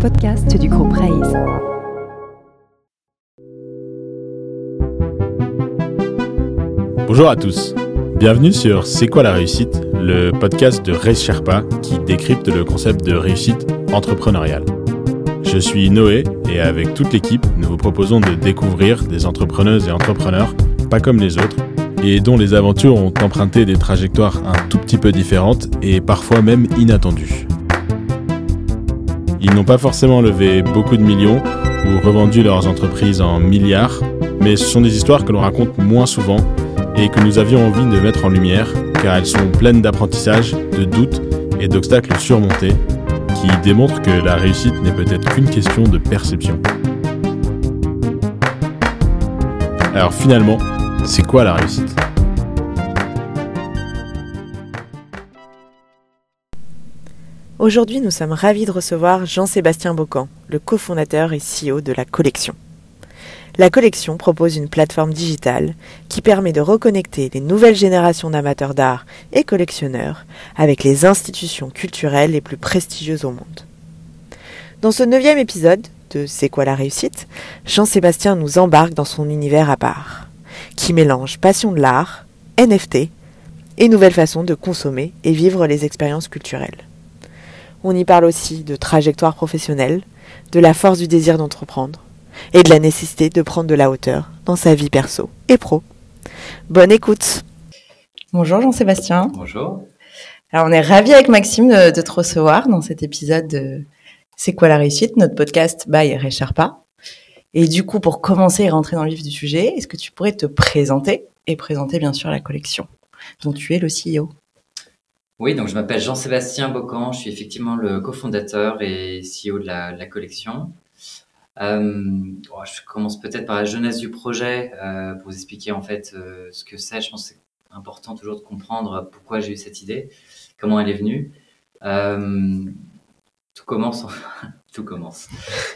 podcast du groupe Raise. Bonjour à tous. Bienvenue sur C'est quoi la réussite, le podcast de Raise Sherpa qui décrypte le concept de réussite entrepreneuriale. Je suis Noé et avec toute l'équipe, nous vous proposons de découvrir des entrepreneuses et entrepreneurs pas comme les autres et dont les aventures ont emprunté des trajectoires un tout petit peu différentes et parfois même inattendues. Ils n'ont pas forcément levé beaucoup de millions ou revendu leurs entreprises en milliards, mais ce sont des histoires que l'on raconte moins souvent et que nous avions envie de mettre en lumière car elles sont pleines d'apprentissage, de doutes et d'obstacles surmontés qui démontrent que la réussite n'est peut-être qu'une question de perception. Alors finalement, c'est quoi la réussite? Aujourd'hui, nous sommes ravis de recevoir Jean-Sébastien Bocan, le cofondateur et CEO de la collection. La collection propose une plateforme digitale qui permet de reconnecter les nouvelles générations d'amateurs d'art et collectionneurs avec les institutions culturelles les plus prestigieuses au monde. Dans ce neuvième épisode de C'est quoi la réussite Jean-Sébastien nous embarque dans son univers à part, qui mélange passion de l'art, NFT et nouvelles façons de consommer et vivre les expériences culturelles. On y parle aussi de trajectoire professionnelle, de la force du désir d'entreprendre et de la nécessité de prendre de la hauteur dans sa vie perso et pro. Bonne écoute. Bonjour Jean-Sébastien. Bonjour. Alors on est ravis avec Maxime de, de, te recevoir dans cet épisode de C'est quoi la réussite, notre podcast by Ray Sherpa. Et du coup, pour commencer et rentrer dans le vif du sujet, est-ce que tu pourrais te présenter et présenter bien sûr la collection dont tu es le CEO oui, donc je m'appelle Jean-Sébastien Bocan, je suis effectivement le cofondateur et CEO de la, collection. Euh, je commence peut-être par la jeunesse du projet euh, pour vous expliquer en fait euh, ce que c'est. Je pense que c'est important toujours de comprendre pourquoi j'ai eu cette idée, comment elle est venue. Tout commence, tout commence,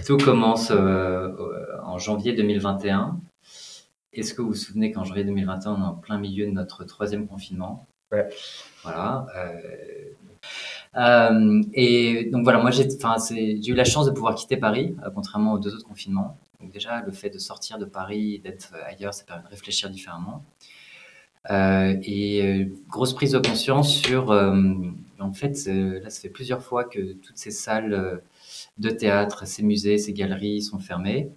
tout commence en janvier 2021. Est-ce que vous vous souvenez qu'en janvier 2021, on est en plein milieu de notre troisième confinement? Voilà. Euh, euh, et donc voilà, moi j'ai, eu la chance de pouvoir quitter Paris, euh, contrairement aux deux autres confinements. Donc déjà, le fait de sortir de Paris, d'être ailleurs, ça permet de réfléchir différemment. Euh, et grosse prise de conscience sur, en fait, là, ça fait plusieurs fois que toutes ces salles de théâtre, ces musées, ces galeries sont fermées.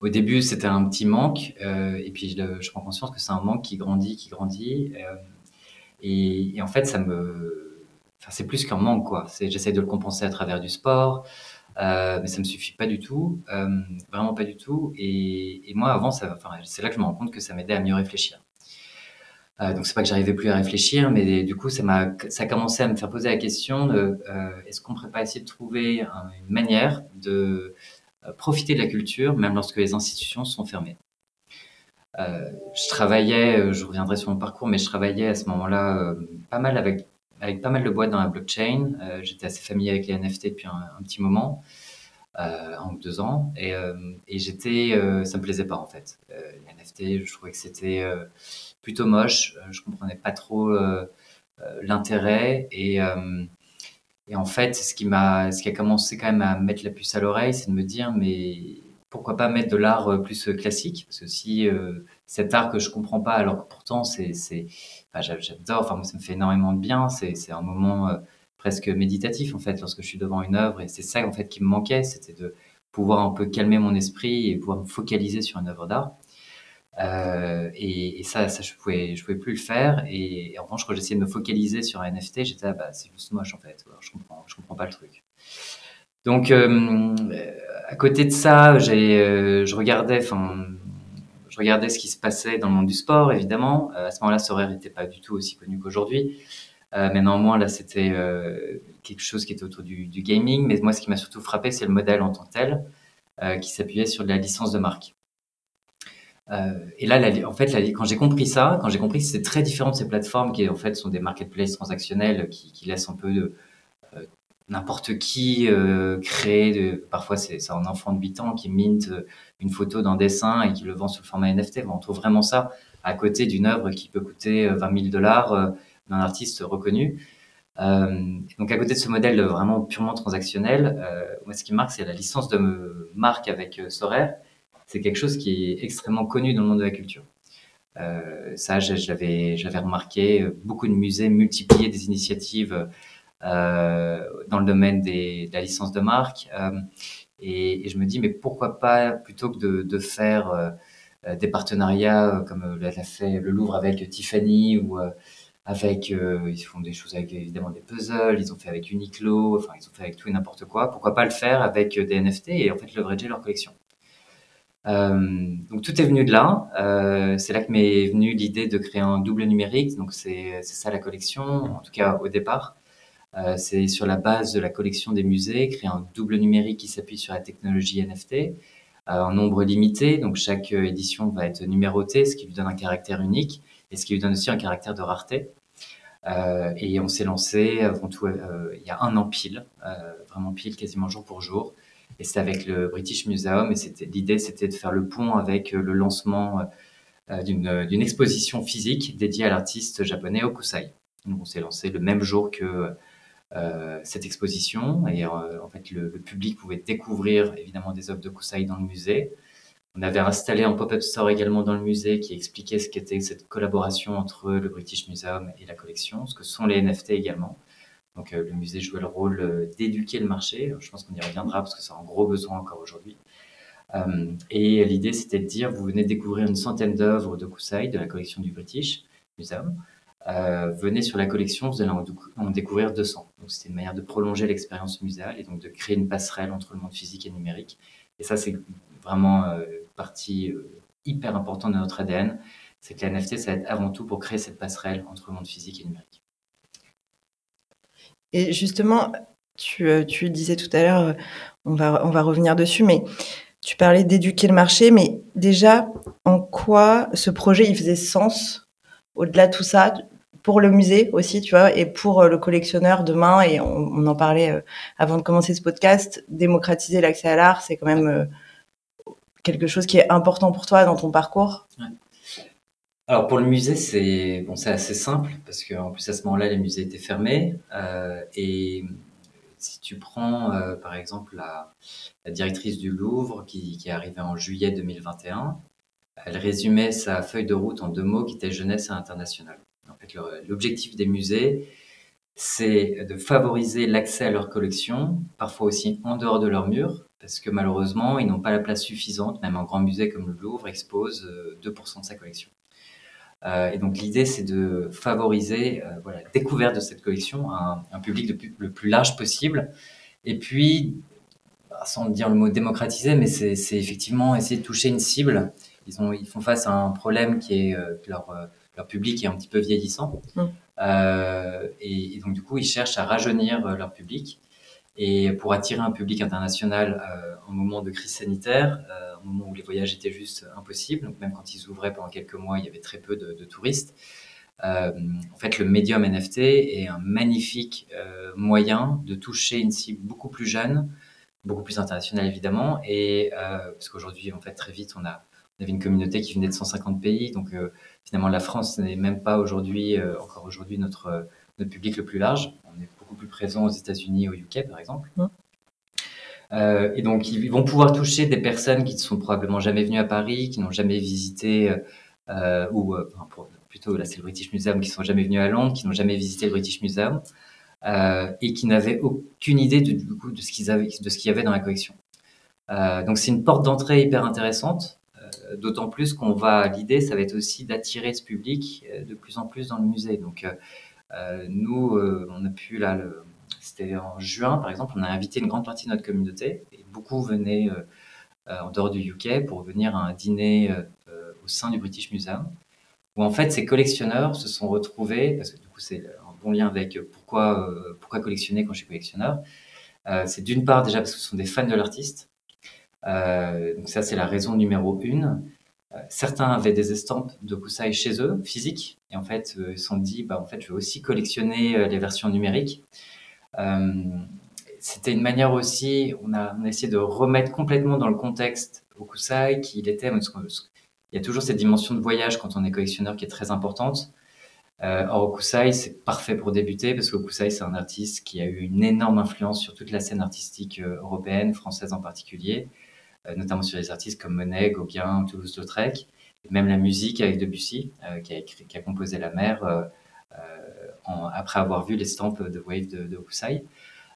Au début, c'était un petit manque, et puis je, je, prends conscience que c'est un manque qui grandit, qui grandit. Et, et, en fait, ça me, enfin, c'est plus qu'un manque, quoi. J'essaie de le compenser à travers du sport, euh, mais ça me suffit pas du tout, euh, vraiment pas du tout. Et, et moi, avant, ça, enfin, c'est là que je me rends compte que ça m'aidait à mieux réfléchir. Euh, donc c'est pas que j'arrivais plus à réfléchir, mais du coup, ça m'a, ça a commencé à me faire poser la question de, euh, est-ce qu'on pourrait pas essayer de trouver un, une manière de euh, profiter de la culture, même lorsque les institutions sont fermées? Euh, je travaillais, euh, je reviendrai sur mon parcours, mais je travaillais à ce moment-là euh, pas mal avec, pas mal de boîtes dans la blockchain. Euh, J'étais assez familier avec les NFT depuis un, petit moment, euh, un ou deux ans, et, et j'étais, ça me plaisait pas en fait. les NFT, je trouvais que c'était plutôt moche, je comprenais pas trop l'intérêt et et en fait, ce qui m'a, ce qui a commencé quand même à mettre la puce à l'oreille, c'est de me dire, mais pourquoi pas mettre de l'art euh, plus euh, classique? Parce que si euh, cet art que je comprends pas, alors que pourtant c'est, c'est, enfin, j'adore, enfin ça me fait énormément de bien. C'est, c'est un moment euh, presque méditatif en fait lorsque je suis devant une œuvre et c'est ça en fait qui me manquait, c'était de pouvoir un peu calmer mon esprit et pouvoir me focaliser sur une œuvre d'art. Euh, et, et, ça, ça je pouvais, je pouvais plus le faire. Et, et en revanche, quand j'essayais de me focaliser sur un NFT, j'étais ah, bah c'est juste moche en fait. Je comprends, je comprends pas le truc. Donc euh, à côté de ça, j'ai, euh, je regardais, enfin, je regardais ce qui se passait dans le monde du sport, évidemment. Euh, à ce moment-là, ce horaire n'était pas du tout aussi connu qu'aujourd'hui. Euh, mais néanmoins, là, c'était quelque chose qui était autour du, gaming. Mais moi, ce qui m'a surtout frappé, c'est le modèle en tant que tel, qui s'appuyait sur la licence de marque. et là, en fait, quand j'ai compris ça, quand j'ai compris que c'est très différent de ces plateformes qui, en fait, sont des marketplaces transactionnels qui, qui laissent un peu de, n'importe qui euh, crée, de, parfois c'est un enfant de 8 ans qui mint euh, une photo d'un dessin et qui le vend sous le format NFT. On trouve vraiment ça à côté d'une œuvre qui peut coûter 20 euh, 000 dollars euh, d'un artiste reconnu. donc à côté de ce modèle vraiment purement transactionnel, moi ce qui marque c'est la licence de marque avec Sorare. C'est quelque chose qui est extrêmement connu dans le monde de la culture. Euh, ça, j'avais, remarqué beaucoup de musées multiplier des initiatives euh, dans le domaine des, de la licence de marque. Euh, et, et, je me dis, mais pourquoi pas, plutôt que de, de faire euh, des partenariats comme l'a fait le Louvre avec Tiffany ou avec, ils font des choses avec évidemment des puzzles, ils ont fait avec Uniqlo, enfin ils ont fait avec tout et n'importe quoi. Pourquoi pas le faire avec des NFT et en fait leverager leur collection. Euh, donc tout est venu de là. Euh, c'est là que m'est venue l'idée de créer un double numérique. Donc c'est ça la collection, en tout cas au départ. Euh, c'est sur la base de la collection des musées, créer un double numérique qui s'appuie sur la technologie NFT euh, en nombre limité. Donc chaque édition va être numérotée, ce qui lui donne un caractère unique et ce qui lui donne aussi un caractère de rareté. Euh, et on s'est lancé avant tout euh, il y a un an pile, vraiment pile, quasiment jour pour jour. Et c'était avec le British Museum. Et l'idée, c'était de faire le pont avec euh, le lancement euh, euh, d'une, exposition physique dédiée à l'artiste japonais Okusai. Donc, on s'est lancé le même jour que cette exposition. Et en fait, le, public pouvait découvrir évidemment des œuvres de Okusai dans le musée. On avait installé un pop-up store également dans le musée qui expliquait ce qu'était cette collaboration entre le British Museum et la collection, ce que sont les NFT également. Donc euh, le musée jouait le rôle euh, d'éduquer le marché. Je pense qu'on y reviendra parce que c'est un gros besoin encore aujourd'hui. Euh, et l'idée, c'était de dire, vous venez découvrir une centaine d'œuvres de Kusai, de la collection du British Museum. Venez sur la collection, vous allez en, découvrir 200. Donc c'était une manière de prolonger l'expérience muséale et donc de créer une passerelle entre le monde physique et numérique. Et ça, c'est vraiment une partie hyper importante de notre ADN. C'est que la NFT, ça va être avant tout pour créer cette passerelle entre le monde physique et numérique. Et justement, tu, euh, tu disais tout à l'heure, euh, on va, on va revenir dessus, mais tu parlais d'éduquer le marché, mais déjà, en quoi ce projet, il faisait sens au-delà de tout ça? Pour le musée aussi, tu vois, et pour euh, le collectionneur demain, et on, en parlait avant de commencer ce podcast, démocratiser l'accès à l'art, c'est quand même quelque chose qui est important pour toi dans ton parcours. Alors pour le musée, c'est bon, c'est assez simple parce qu'en plus à ce moment-là, les musées étaient fermés. Euh, et si tu prends euh, par exemple la, directrice du Louvre qui, qui est arrivée en juillet 2021, elle résumait sa feuille de route en deux mots qui étaient jeunesse et international. L'objectif des musées, c'est de favoriser l'accès à leur collection, parfois aussi en dehors de leurs murs, parce que malheureusement, ils n'ont pas la place suffisante, même un grand musée comme le Louvre expose 2% euh, de sa collection. Euh, et donc l'idée, c'est de favoriser euh, la découverte de cette collection à un, public le plus large possible. Et puis, bah, sans dire le mot démocratiser, mais c'est effectivement essayer de toucher une cible. Ils, ont, ils font face à un problème qui est leur, leur public est un petit peu vieillissant. Mmh. Euh, et, et, donc, du coup, ils cherchent à rajeunir leur public. Et pour attirer un public international euh, en moment de crise sanitaire, euh, au moment où les voyages étaient juste impossibles, donc même quand ils ouvraient pendant quelques mois, il y avait très peu de, de touristes. Euh, en fait, le médium NFT est un magnifique euh, moyen de toucher une cible beaucoup plus jeune, beaucoup plus internationale évidemment, et euh, parce qu'aujourd'hui, en fait, très vite, on a on avait une communauté qui venait de 150 pays, donc finalement, la France n'est même pas aujourd'hui, encore aujourd'hui, notre notre public le plus large. On est plus présents aux États-Unis, au UK par exemple. Euh, et donc, ils vont pouvoir toucher des personnes qui ne sont probablement jamais venues à Paris, qui n'ont jamais visité, euh, ou euh, plutôt là c'est le British Museum, qui ne sont jamais venus à Londres, qui n'ont jamais visité le British Museum, et qui n'avaient aucune idée de, du coup ce de ce qu'il y avait dans la collection. donc, c'est une porte d'entrée hyper intéressante. D'autant plus qu'on va, l'idée, ça va être aussi d'attirer ce public de plus en plus dans le musée. Donc, euh, nous, euh, on a pu, là, c'était en juin par exemple, on a invité une grande partie de notre communauté et beaucoup venaient euh, en dehors du UK pour venir à un dîner au sein du British Museum où en fait ces collectionneurs se sont retrouvés, parce que du coup c'est un bon lien avec pourquoi, pourquoi collectionner quand je suis collectionneur, c'est d'une part déjà parce que ce sont des fans de l'artiste, donc ça c'est la raison numéro une, euh, certains avaient des estampes de Kusai chez eux, physiques, et en fait, euh, ils se sont dit, bah, en fait, je vais aussi collectionner euh, les versions numériques. C'était une manière aussi, on a, essayé de remettre complètement dans le contexte Kusai qu'il était, il y a toujours cette dimension de voyage quand on est collectionneur qui est très importante. Euh, or, Okusai, c'est parfait pour débuter parce qu'Okusai, c'est un artiste qui a eu une énorme influence sur toute la scène artistique euh, européenne, française en particulier, euh, notamment sur les artistes comme Monet, Gauguin, Toulouse-Lautrec, même la musique avec Debussy, qui, a écrit, qui a composé La Mer en, après avoir vu les stampes de Wave de, de Okusai.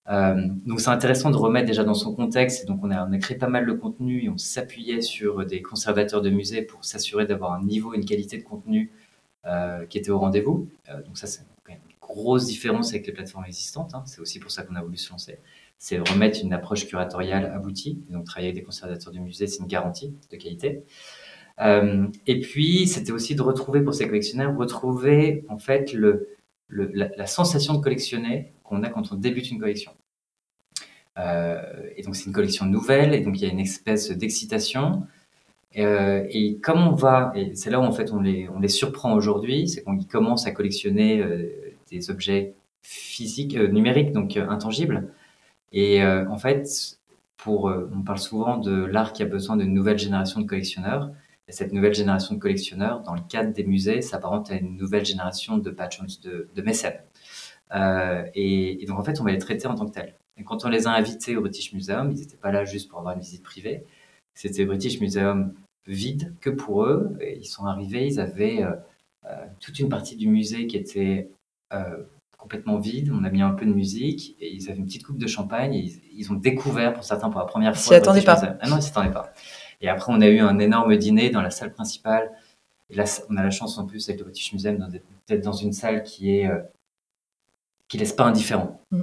Euh, donc c'est intéressant de remettre déjà dans son contexte. Donc on a, créé pas mal de contenu et on s'appuyait sur des conservateurs de musées pour s'assurer d'avoir un niveau, une qualité de contenu euh, qui était au rendez-vous. Euh, donc ça c'est une grosse différence avec les plateformes existantes. Hein. C'est aussi pour ça qu'on a voulu se lancer. C'est remettre une approche curatoriale aboutie. Donc travailler avec des conservateurs de musées, c'est une garantie de qualité. Euh, et puis c'était aussi de retrouver pour ces collectionneurs, retrouver en fait le, le la, sensation de collectionner qu'on a quand on débute une collection. Euh, et donc c'est une collection nouvelle, et donc il y a une espèce d'excitation. Euh, et comme on va, et c'est là où en fait on les, on les surprend aujourd'hui, c'est qu'on commence à collectionner des objets physiques, numériques, donc intangibles. Et euh, en fait, pour, on parle souvent de l'art qui a besoin d'une nouvelle génération de collectionneurs. Et cette nouvelle génération de collectionneurs, dans le cadre des musées, s'apparente à une nouvelle génération de patrons, de, de mécènes. Euh, et, et, donc en fait, on va les traiter en tant que tels. Et quand on les a invités au British Museum, ils n'étaient pas là juste pour avoir une visite privée. C'était British Museum vide que pour eux. Et ils sont arrivés, ils avaient euh, euh, toute une partie du musée qui était euh, complètement vide. On a mis un peu de musique et ils avaient une petite coupe de champagne. Et ils, ils, ont découvert pour certains pour la première fois. Ils s'y attendaient pas. Ah non, ils s'y attendaient pas. Et après, on a eu un énorme dîner dans la salle principale. Et là, on a la chance en plus avec le British Museum d'être dans une salle qui est euh, qui laisse pas indifférent. Mm.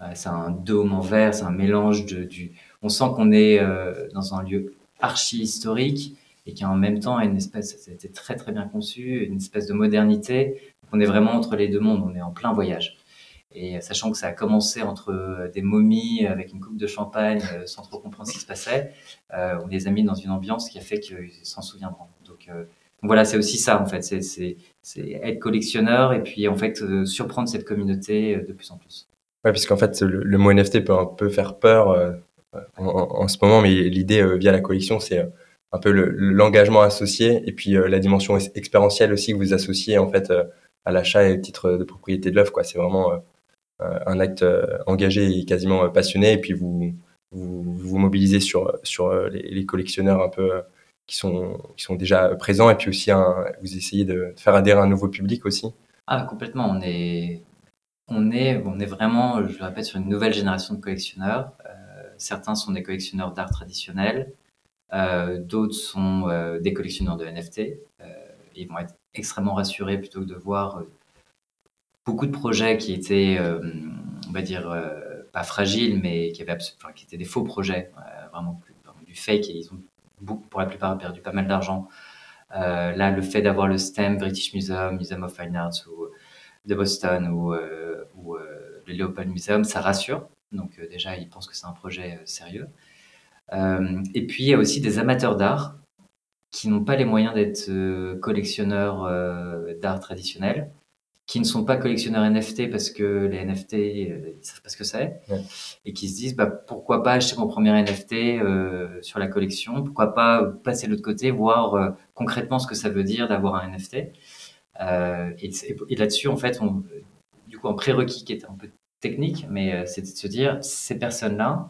Euh, c'est un dôme en verre, c'est un mélange de du. On sent qu'on est euh, dans un lieu archi historique et qui en même temps a une espèce, ça a été très très bien conçu, une espèce de modernité. On est vraiment entre les deux mondes, on est en plein voyage. Et sachant que ça a commencé entre des momies avec une coupe de champagne euh, sans trop comprendre ce qui se passait, euh, on les a mis dans une ambiance qui a fait qu'ils s'en souviendront. Donc, euh, voilà, c'est aussi ça en fait, c'est être collectionneur et puis en fait euh, surprendre cette communauté euh, de plus en plus. Ouais, puisqu'en fait le, mot NFT peut un peu faire peur euh, en, ce moment, mais l'idée euh, via la collection, c'est euh, un peu l'engagement associé et puis la dimension expérientielle aussi que vous associez en fait à l'achat et au titre de propriété de l'œuvre. Quoi, c'est vraiment un acte engagé et quasiment passionné et puis vous vous, mobilisez sur sur les, collectionneurs un peu qui sont, qui sont déjà présents et puis aussi vous essayez de faire adhérer un nouveau public aussi Ah, complètement. On est, on est, on est vraiment, je le répète, sur une nouvelle génération de collectionneurs. Euh, certains sont des collectionneurs d'art traditionnel, euh, d'autres sont euh, des collectionneurs de NFT. Euh, ils vont être extrêmement rassurés plutôt que de voir euh, beaucoup de projets qui étaient, euh, on va dire, pas fragiles, mais qui, avaient enfin, qui étaient des faux projets, vraiment, du fake, et ils ont pour la plupart, perdu pas mal d'argent. Euh, là, le fait d'avoir le STEM, British Museum, Museum of Fine Arts ou de Boston ou, euh, euh, le Leopold Museum, ça rassure. Donc euh, déjà, ils pensent que c'est un projet euh, sérieux. Euh, et puis, il y a aussi des amateurs d'art qui n'ont pas les moyens d'être collectionneurs d'art traditionnel qui ne sont pas collectionneurs NFT parce que les NFT, euh, ils savent pas ce que c'est, ouais. et qui se disent bah, pourquoi pas acheter mon premier NFT euh, sur la collection, pourquoi pas passer de l'autre côté, voir euh, concrètement ce que ça veut dire d'avoir un NFT. Euh, et, et là-dessus, en fait, on, du coup, un prérequis qui est un peu technique, mais euh, c'est de se dire ces personnes-là,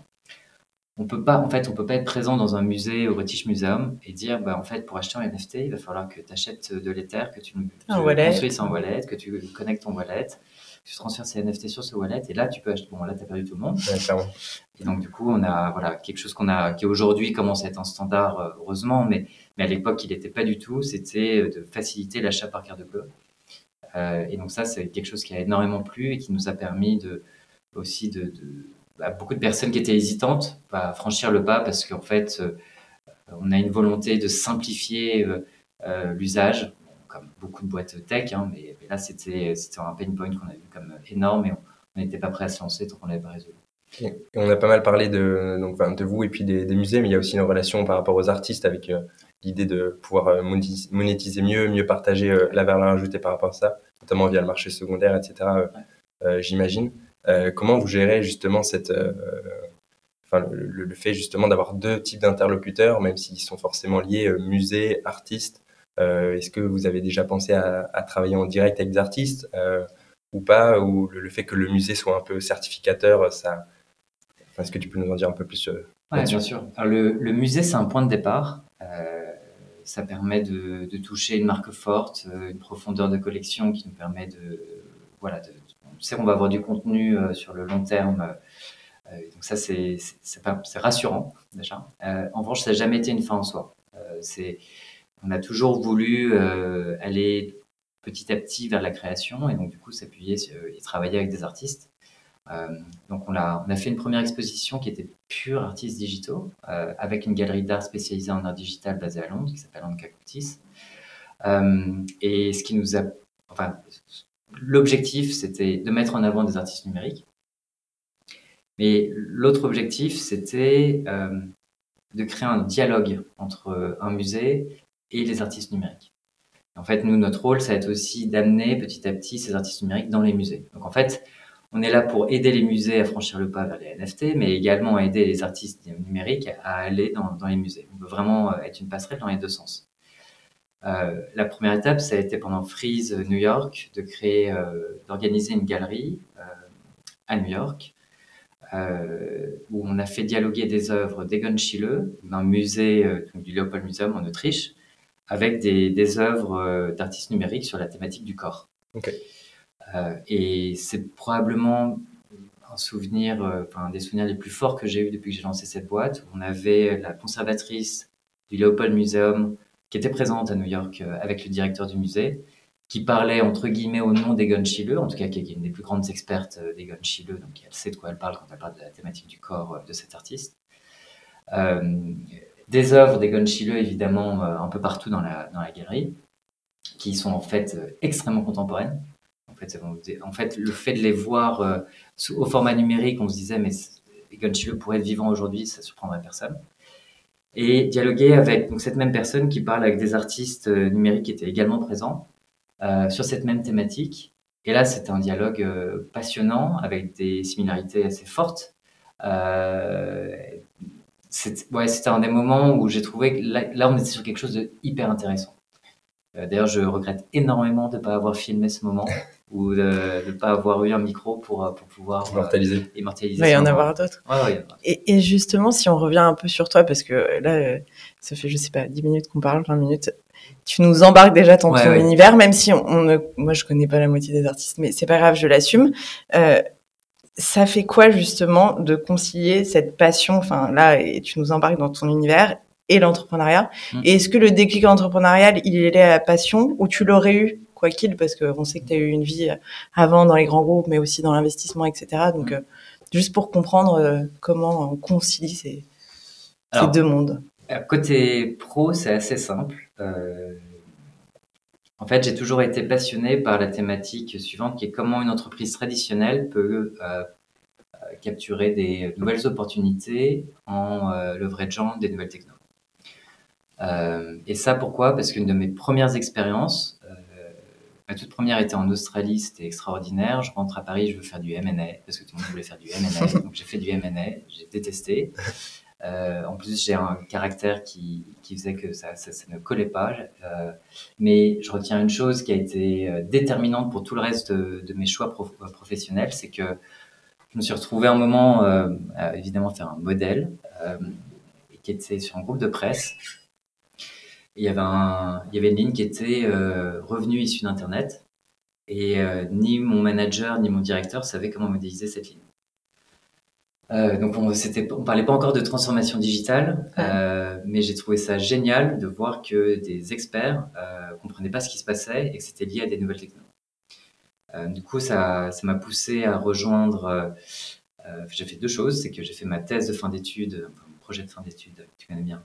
on peut pas, en fait, on peut pas être présent dans un musée au British Museum et dire, bah, en fait, pour acheter un NFT, il va falloir que tu achètes de l'Ether, que tu, tu construises un wallet, que tu connectes ton wallet, que tu transfères ces NFT sur ce wallet, et là, tu peux acheter. Bon, là, tu as perdu tout le monde. Ouais, et donc, du coup, on a, voilà, quelque chose qu'on a, qui aujourd'hui commence à être un standard, euh, heureusement, mais, mais à l'époque, il n'était pas du tout. C'était de faciliter l'achat par carte bleue. Euh, et donc, ça, c'est quelque chose qui a énormément plu et qui nous a permis de, aussi de, de à beaucoup de personnes qui étaient hésitantes à franchir le pas parce qu'en fait, euh, on a une volonté de simplifier euh, euh, l'usage, comme beaucoup de boîtes tech, hein, mais, mais, là, c'était un pain point qu'on a vu comme énorme et on n'était pas prêt à se lancer tant qu'on l'avait pas résolu. Et on a pas mal parlé de, donc, de vous et puis des, des, musées, mais il y a aussi une relation par rapport aux artistes avec euh, l'idée de pouvoir monétiser mieux, mieux partager euh, la valeur ajoutée par rapport à ça, notamment via le marché secondaire, etc. Ouais. J'imagine. Euh, comment vous gérez justement cette, euh, enfin, le, le, fait justement d'avoir deux types d'interlocuteurs, même s'ils sont forcément liés, euh, musée, artiste, Est-ce que vous avez déjà pensé à, travailler en direct avec des artistes ou pas Ou le, fait que le musée soit un peu certificateur, ça... Est-ce que tu peux nous en dire un peu plus Oui, bien sûr. le, le, musée, c'est un point de départ ça permet de, toucher une marque forte, une profondeur de collection qui nous permet de, voilà, de, on sait qu'on va avoir du contenu euh, sur le long terme. Euh, donc ça, c'est rassurant déjà. en revanche, ça n'a jamais été une fin en soi. on a toujours voulu aller petit à petit vers la création et donc du coup s'appuyer et travailler avec des artistes. Euh, donc on a, fait une première exposition qui était pure artistes digitaux, euh, avec une galerie d'art spécialisée en art digital basée à Londres, qui s'appelle Anka Euh, et ce qui nous a, l'objectif, c'était de mettre en avant des artistes numériques. Mais l'autre objectif, c'était euh, de créer un dialogue entre un musée et les artistes numériques. En fait, nous, notre rôle, ça va être aussi d'amener petit à petit ces artistes numériques dans les musées. Donc, en fait, on est là pour aider les musées à franchir le pas vers les NFT, mais également aider les artistes numériques à aller dans, les musées. On veut vraiment euh, être une passerelle dans les deux sens. Euh, la première étape, ça a été pendant Freeze New York de créer, euh, d'organiser une galerie à New York où on a fait dialoguer des œuvres d'Egon Schiele d'un musée du Leopold Museum en Autriche avec des, des œuvres d'artistes numériques sur la thématique du corps. Euh, et c'est probablement un souvenir, euh, enfin, des souvenirs les plus forts que j'ai eu depuis que j'ai lancé cette boîte. On avait la conservatrice du Leopold Museum qui était présente à New York euh, avec le directeur du musée, qui parlait entre guillemets au nom d'Egon Schiele, en tout cas qui est une des plus grandes expertes d'Egon Schiele, donc elle sait de quoi elle parle quand elle parle de la thématique du corps de cet artiste. des œuvres d'Egon Schiele, évidemment, un peu partout dans la, galerie, qui sont en fait extrêmement contemporaines. En fait, le fait de les voir euh, au format numérique, on se disait, mais Egon Schiele pourrait être vivant aujourd'hui, ça surprendrait personne. Et dialoguer avec donc, cette même personne qui parle avec des artistes euh, numériques qui étaient également présents euh, sur cette même thématique. Et là, c'était un dialogue passionnant avec des similarités assez fortes. c'était un des moments où j'ai trouvé que là, là, on était sur quelque chose de hyper intéressant. D'ailleurs, je regrette énormément de ne pas avoir filmé ce moment. ou de ne pas avoir eu un micro pour, euh, pour pouvoir euh, immortaliser. immortaliser il va y en avoir d'autres. et, et, justement, si on revient un peu sur toi, parce que là, euh, ça fait, je sais pas, 10 minutes qu'on parle, 20 minutes, tu nous embarques déjà dans ton univers, même si on, ne, moi je connais pas la moitié des artistes, mais c'est pas grave, je l'assume. Euh, ça fait quoi justement de concilier cette passion, enfin là, et tu nous embarques dans ton univers et l'entrepreneuriat? Mm. Et est-ce que le déclic entrepreneurial, il est lié à la passion ou tu l'aurais eu quoi qu'il, parce qu'on sait que tu as eu une vie euh, avant dans les grands groupes, mais aussi dans l'investissement, etc. Donc, mm. euh, juste pour comprendre euh, comment on concilie ces, deux mondes. Côté pro, c'est assez simple. en fait, j'ai toujours été passionné par la thématique suivante, qui est comment une entreprise traditionnelle peut capturer des nouvelles opportunités en leverageant des nouvelles technologies. et ça, pourquoi? Parce qu'une de mes premières expériences, Ma toute première était en Australie, c'était extraordinaire. Je rentre à Paris, je veux faire du M&A parce que tout le monde voulait faire du M&A. donc j'ai fait du M&A, j'ai détesté. Euh, en plus, j'ai un caractère qui, qui faisait que ça, ça, ne collait pas. Euh, mais je retiens une chose qui a été euh, déterminante pour tout le reste de, mes choix professionnels, c'est que je me suis retrouvé un moment, à, évidemment, faire un modèle qui était sur un groupe de presse il y avait, un, il y avait une ligne qui était euh, revenu issu d'Internet. Et euh, ni mon manager ni mon directeur savaient comment modéliser cette ligne. Euh, donc on ne parlait pas encore de transformation digitale, euh, mais j'ai trouvé ça génial de voir que des experts euh, comprenaient pas ce qui se passait et que c'était lié à des nouvelles technologies. Du coup, ça, ça m'a poussé à rejoindre. j'ai fait deux choses, c'est que j'ai fait ma thèse de fin d'études, projet de fin d'études, tu connais bien,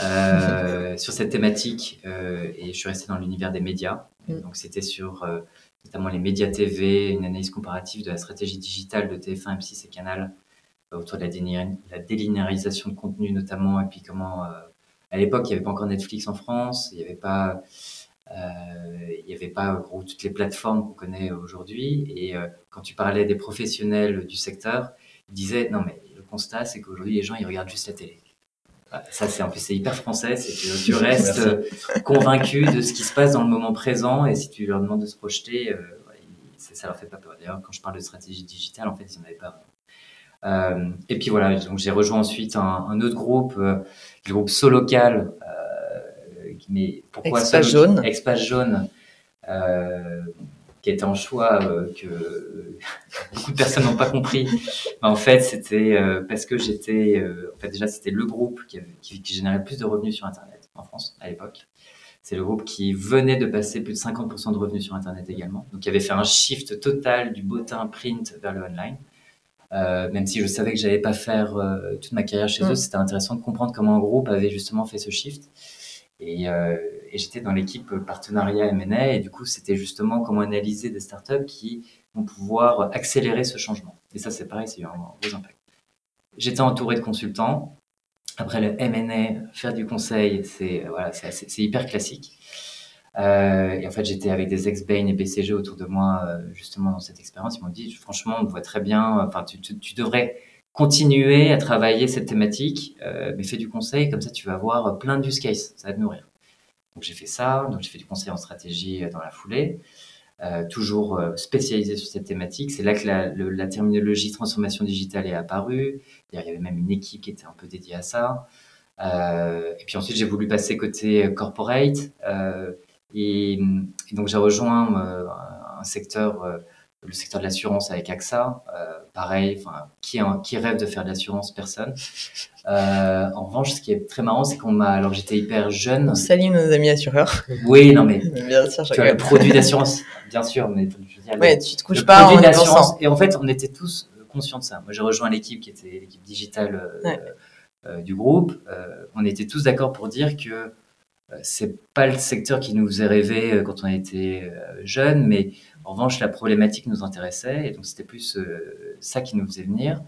euh, sur cette thématique. Euh, et je suis resté dans l'univers des médias. Mm. Donc, c'était sur euh, notamment les médias TV, une analyse comparative de la stratégie digitale de TF1, M6 et Canal autour de la, la délinéarisation de contenu notamment, et puis comment, à l'époque, il n'y avait pas encore Netflix en France, il n'y avait pas, il n'y avait pas gros, toutes les plateformes qu'on connaît aujourd'hui. Et quand tu parlais des professionnels du secteur, ils disaient non mais constat, c'est qu'aujourd'hui, les gens, ils regardent juste la télé. Ça, c'est en plus c'est hyper français, c'est que tu restes euh, convaincu de ce qui se passe dans le moment présent et si tu leur demandes de se projeter, euh, ça leur fait pas peur. D'ailleurs, quand je parle de stratégie digitale, en fait, ils n'en avaient pas. Euh, et puis voilà, donc j'ai rejoint ensuite un, un autre groupe, euh, le groupe Solocal. Euh, mais pourquoi Expat Jaune Expat Jaune, euh, qui était un choix euh, que beaucoup de personnes n'ont pas compris. En fait, c'était euh, parce que j'étais, euh, en fait déjà c'était le groupe qui, avait, qui, qui, générait le plus de revenus sur Internet en France à l'époque. C'est le groupe qui venait de passer plus de 50% de revenus sur Internet également. Donc, il avait fait un shift total du bottin print vers le online. Euh, même si je savais que j'allais pas faire euh, toute ma carrière chez mmh. eux, c'était intéressant de comprendre comment un groupe avait justement fait ce shift. Et, euh, et j'étais dans l'équipe partenariat M&A et du coup, c'était justement comment analyser des startups qui vont pouvoir accélérer ce changement. Et ça, c'est pareil, c'est eu un gros impact. J'étais entouré de consultants. Après le M&A, faire du conseil, c'est voilà, c'est hyper classique. Euh, et en fait, j'étais avec des ex-Bain et BCG autour de moi, euh, justement, dans cette expérience. Ils m'ont dit, franchement, on voit très bien, enfin, tu, devrais continuer à travailler cette thématique, euh, mais fais du conseil, comme ça, tu vas avoir plein de use cases, ça va te nourrir. Donc, j'ai fait ça, donc j'ai fait du conseil en stratégie dans la foulée. Euh, toujours spécialisé sur cette thématique. C'est là que la, terminologie transformation digitale est apparue. Il y avait même une équipe qui était un peu dédiée à ça. Euh, et puis ensuite, j'ai voulu passer côté corporate. Euh, et, donc, j'ai rejoint euh, un secteur, euh, le secteur de l'assurance avec AXA. Euh, pareil, qui, qui rêve de faire de l'assurance Personne. en revanche, ce qui est très marrant, c'est qu'on m'a. Alors, j'étais hyper jeune. Salut nos amis assureurs. Oui, non, mais. bien sûr, tu as le produit d'assurance, bien sûr, mais je veux dire, ouais, tu te couches pas en d'assurance. Et en fait, on était tous conscients de ça. Moi, j'ai rejoint l'équipe qui était l'équipe digitale ouais. euh, du groupe. Euh, on était tous d'accord pour dire que c'est pas le secteur qui nous faisait rêver quand on était jeune, mais en revanche, la problématique nous intéressait, et donc c'était plus euh, ça qui nous faisait venir.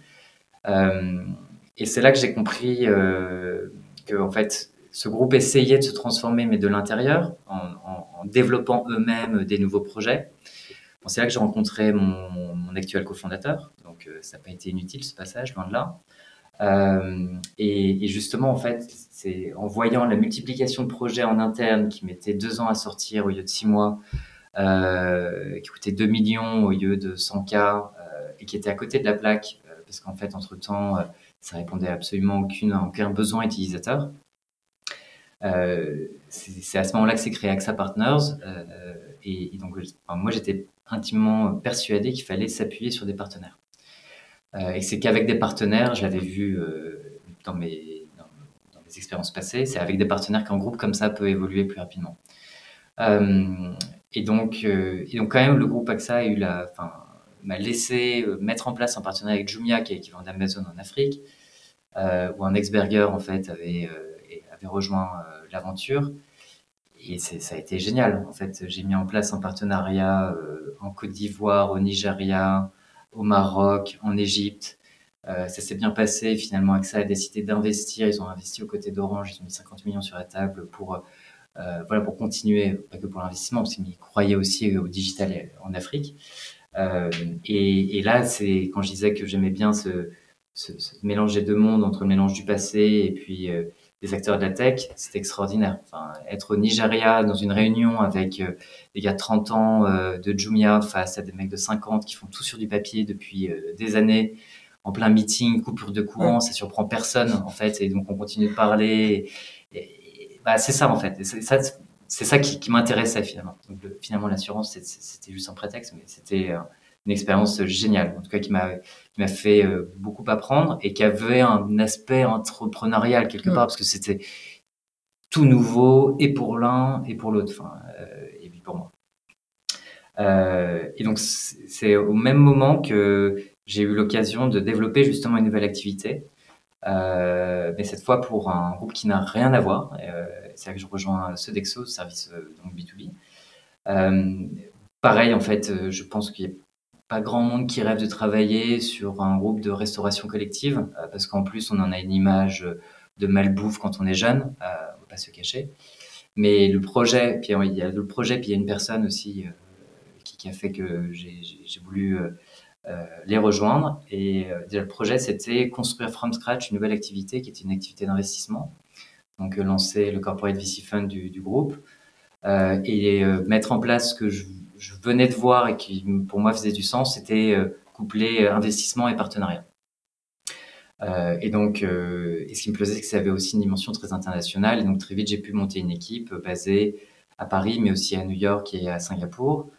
Euh, et c'est là que j'ai compris euh, que, en fait, ce groupe essayait de se transformer, mais de l'intérieur, en, développant eux-mêmes des nouveaux projets. C'est là que j'ai rencontré mon, mon, actuel cofondateur, donc ça n'a pas été inutile ce passage, loin de là. Euh, et, et, justement, en fait, c'est en voyant la multiplication de projets en interne qui mettaient deux ans à sortir au lieu de six mois, euh, qui coûtait 2 millions au lieu de 100K euh, et qui était à côté de la plaque, euh, parce qu'en fait, entre-temps, ça répondait absolument aucune, aucun besoin utilisateur. c'est à ce moment-là que s'est créé AXA Partners. Et, et, donc, moi, j'étais intimement persuadé qu'il fallait s'appuyer sur des partenaires. Euh, et c'est qu'avec des partenaires, je l'avais vu euh, dans, mes, dans, mes expériences passées, c'est avec des partenaires qu'un groupe comme ça peut évoluer plus rapidement. Euh, et, donc, et donc, quand même, le groupe AXA a eu la, enfin, m'a laissé mettre en place un partenariat avec Jumia, qui est équivalent d'Amazon en Afrique, où un ex-burger, en fait, avait, avait rejoint l'aventure. Et ça a été génial. En fait, j'ai mis en place un partenariat en Côte d'Ivoire, au Nigeria, au Maroc, en Égypte. Euh, ça s'est bien passé. Finalement, AXA a décidé d'investir. Ils ont investi aux côtés d'Orange. Ils ont mis 50 millions sur la table pour, euh, voilà, pour continuer, pas que pour l'investissement, parce qu'ils croyaient aussi au digital en Afrique. Euh, et, là, c'est quand je disais que j'aimais bien ce, ce, mélange des deux mondes, entre le mélange du passé et puis des acteurs de la tech, c'est extraordinaire. Enfin, être au Nigeria dans une réunion avec euh, des gars de 30 ans euh, de Jumia face à des mecs de 50 qui font tout sur du papier depuis euh, des années, en plein meeting, coupure de courant, ça surprend personne en fait, et donc on continue de parler. Et, et, bah, c'est ça en fait. C'est ça, qui, qui m'intéressait finalement. Donc, le, finalement, l'assurance, c'était juste un prétexte, mais c'était une expérience géniale, en tout cas qui m'a qui m'a fait euh, beaucoup apprendre et qui avait un aspect entrepreneurial quelque part, mmh. parce que c'était tout nouveau et pour l'un et pour l'autre, enfin, euh, et puis pour moi. Euh, et donc c'est au même moment que j'ai eu l'occasion de développer justement une nouvelle activité, mais cette fois pour un groupe qui n'a rien à voir. C'est là que je rejoins Sodexo, service donc B2B. pareil, en fait, je pense qu'il y a pas grand monde qui rêve de travailler sur un groupe de restauration collective, euh, parce qu'en plus, on en a une image de malbouffe quand on est jeune, euh, on va pas se cacher. Mais le projet, puis il y a le projet, puis il y a une personne aussi euh, qui, a fait que j'ai voulu les rejoindre. Et le projet, c'était construire from scratch une nouvelle activité qui était une activité d'investissement. Donc, lancer le Corporate VC Fund du, du groupe et mettre en place ce que je, je, venais de voir et qui, pour moi, faisait du sens, c'était coupler investissement et partenariat. Euh, et donc, euh, ce qui me plaisait, c'est que ça avait aussi une dimension très internationale. Et donc, très vite, j'ai pu monter une équipe basée à Paris, mais aussi à New York et à Singapour.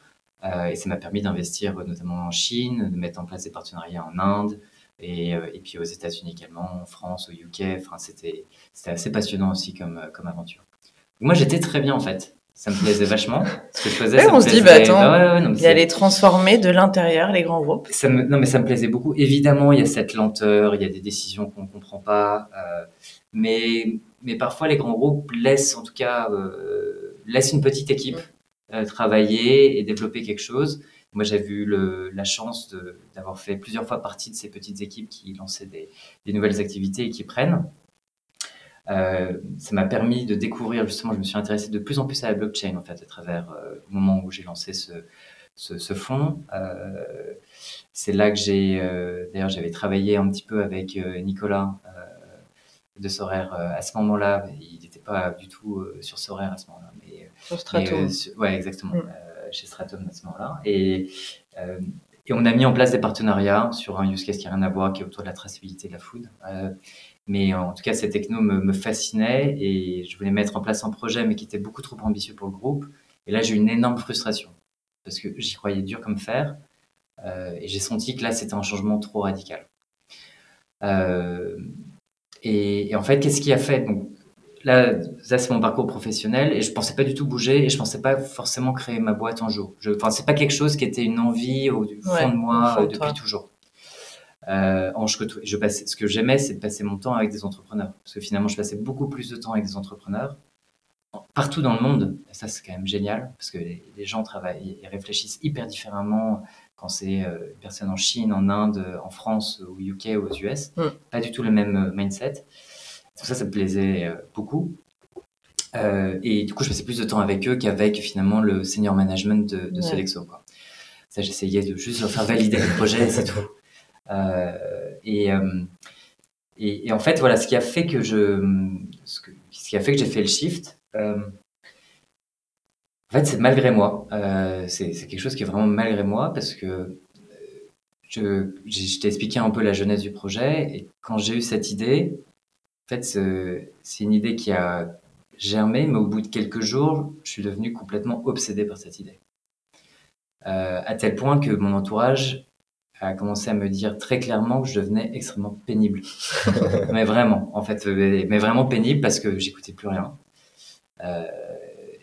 Euh, et ça m'a permis d'investir notamment en Chine, de mettre en place des partenariats en Inde, et, puis aux États-Unis également, en France, au UK. Enfin, c'était assez passionnant aussi comme aventure. Moi, j'étais très bien en fait ça me plaisait vachement. Ce que je faisais, on se dit, bah attends, ouais, ouais, il y a les transformer de l'intérieur, les grands groupes. Ça me, non, mais ça me plaisait beaucoup. Évidemment, il y a cette lenteur, il y a des décisions qu'on ne comprend pas. Euh, mais, mais parfois, les grands groupes laissent, en tout cas, euh, laissent une petite équipe euh, travailler et développer quelque chose. Moi, j'ai eu le, la chance d'avoir fait plusieurs fois partie de ces petites équipes qui lançaient des, des nouvelles activités et qui prennent. Euh, ça m'a permis de découvrir justement, je me suis intéressé de plus en plus à la blockchain en fait à travers euh, le moment où j'ai lancé ce, ce, ce fonds. Euh, c'est là que j'ai, d'ailleurs, j'avais travaillé un petit peu avec Nicolas de Sorare à ce moment-là. Il n'était pas du tout sur Sorare à ce moment-là, mais sur Stratum. ouais, exactement, mm. chez Stratum à ce moment-là. Et et on a mis en place des partenariats sur un use case qui n'a rien à voir, qui est autour de la traçabilité de la food. Euh, mais en tout cas, cette techno me, me, fascinait et je voulais mettre en place un projet, mais qui était beaucoup trop ambitieux pour le groupe. Et là, j'ai eu une énorme frustration parce que j'y croyais dur comme fer. Euh, et j'ai senti que là, c'était un changement trop radical. Euh, et, et, en fait, qu'est-ce qui a fait? Donc, là, ça c'est mon parcours professionnel et je pensais pas du tout bouger et je pensais pas forcément créer ma boîte un jour. Je, enfin, c'est pas quelque chose qui était une envie au fond de moi euh, depuis toujours. Euh, je, je passais, ce que j'aimais, c'est de passer mon temps avec des entrepreneurs. Parce que finalement, je passais beaucoup plus de temps avec des entrepreneurs partout dans le monde. Et ça, c'est quand même génial parce que les, gens travaillent et réfléchissent hyper différemment quand c'est euh, une personne en Chine, en Inde, en France, au UK aux US. Mm. Pas du tout le même euh, mindset. Tout ça, ça me plaisait euh, beaucoup. Et du coup, je passais plus de temps avec eux qu'avec finalement le senior management de, de. Quoi. Ça, j'essayais de juste leur faire valider le projet, c'est tout. Euh, et, euh, et, et, en fait, voilà, ce qui a fait que je, ce qui a fait que j'ai fait le shift. Euh, en fait, c'est malgré moi. c'est quelque chose qui est vraiment malgré moi parce que je, je t'ai expliqué un peu la jeunesse du projet et quand j'ai eu cette idée, en fait, c'est une idée qui a germé, mais au bout de quelques jours, je suis devenu complètement obsédé par cette idée. Euh, à tel point que mon entourage a commencé à me dire très clairement que je devenais extrêmement pénible. mais vraiment, en fait, mais vraiment pénible parce que j'écoutais plus rien. Euh,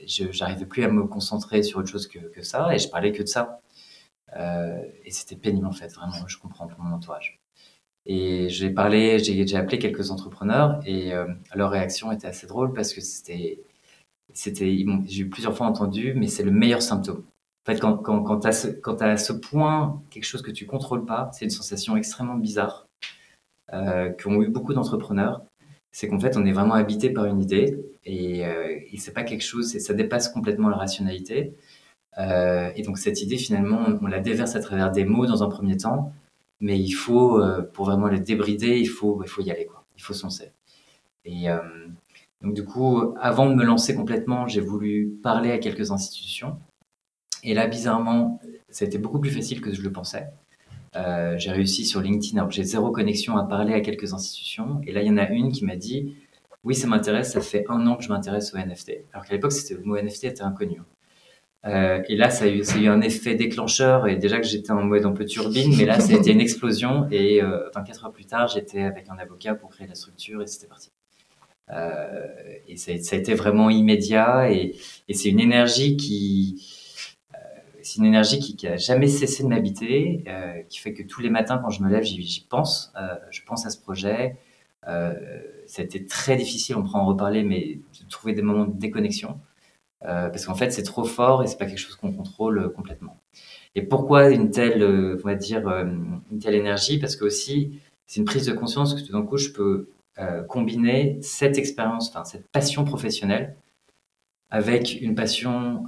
je j'arrivais plus à me concentrer sur autre chose que, que ça et je parlais que de ça. Euh, et c'était pénible en fait, vraiment, je comprends pour mon entourage. Et j'ai parlé, j'ai appelé quelques entrepreneurs et euh, leur réaction était assez drôle parce que c'était, c'était, j'ai eu plusieurs fois entendu, mais c'est le meilleur symptôme. En fait, quand, quand, quand tu as, à ce point quelque chose que tu contrôles pas, c'est une sensation extrêmement bizarre euh, qu'ont eu beaucoup d'entrepreneurs. C'est qu'en fait, on est vraiment habité par une idée et, euh, et c'est pas quelque chose, ça dépasse complètement la rationalité. Euh, et donc cette idée, finalement, on, la déverse à travers des mots dans un premier temps mais il faut, euh, pour vraiment les débrider, il faut, il faut y aller, quoi. Il faut foncer. Et euh, donc, du coup, avant de me lancer complètement, j'ai voulu parler à quelques institutions. Et là, bizarrement, été beaucoup plus facile que je le pensais. Euh, j'ai réussi sur LinkedIn, alors j'ai zéro connexion à parler à quelques institutions. Et là, il y en a une qui m'a dit Oui, ça m'intéresse, ça fait un an que je m'intéresse au NFT. Alors qu'à l'époque, le mot NFT était inconnu. Euh, et là, ça a, eu, un effet déclencheur. Et déjà que j'étais en mode un peu turbine, mais là, ça a été une explosion. Et euh, 24 heures plus tard, j'étais avec un avocat pour créer la structure et c'était parti. Euh, et ça, ça, a été vraiment immédiat. Et, c'est une énergie qui, c'est une énergie qui, qui a jamais cessé de m'habiter, euh, qui fait que tous les matins, quand je me lève, j'y pense. Euh, je pense à ce projet. ça a été très difficile, on pourra en reparler, mais de trouver des moments de déconnexion. Euh, parce qu'en fait c'est trop fort et c'est pas quelque chose qu'on contrôle euh, complètement. Et pourquoi une telle, euh, on va dire, une telle énergie? Parce que aussi c'est une prise de conscience que tout d'un coup je peux combiner cette expérience, cette passion professionnelle avec une passion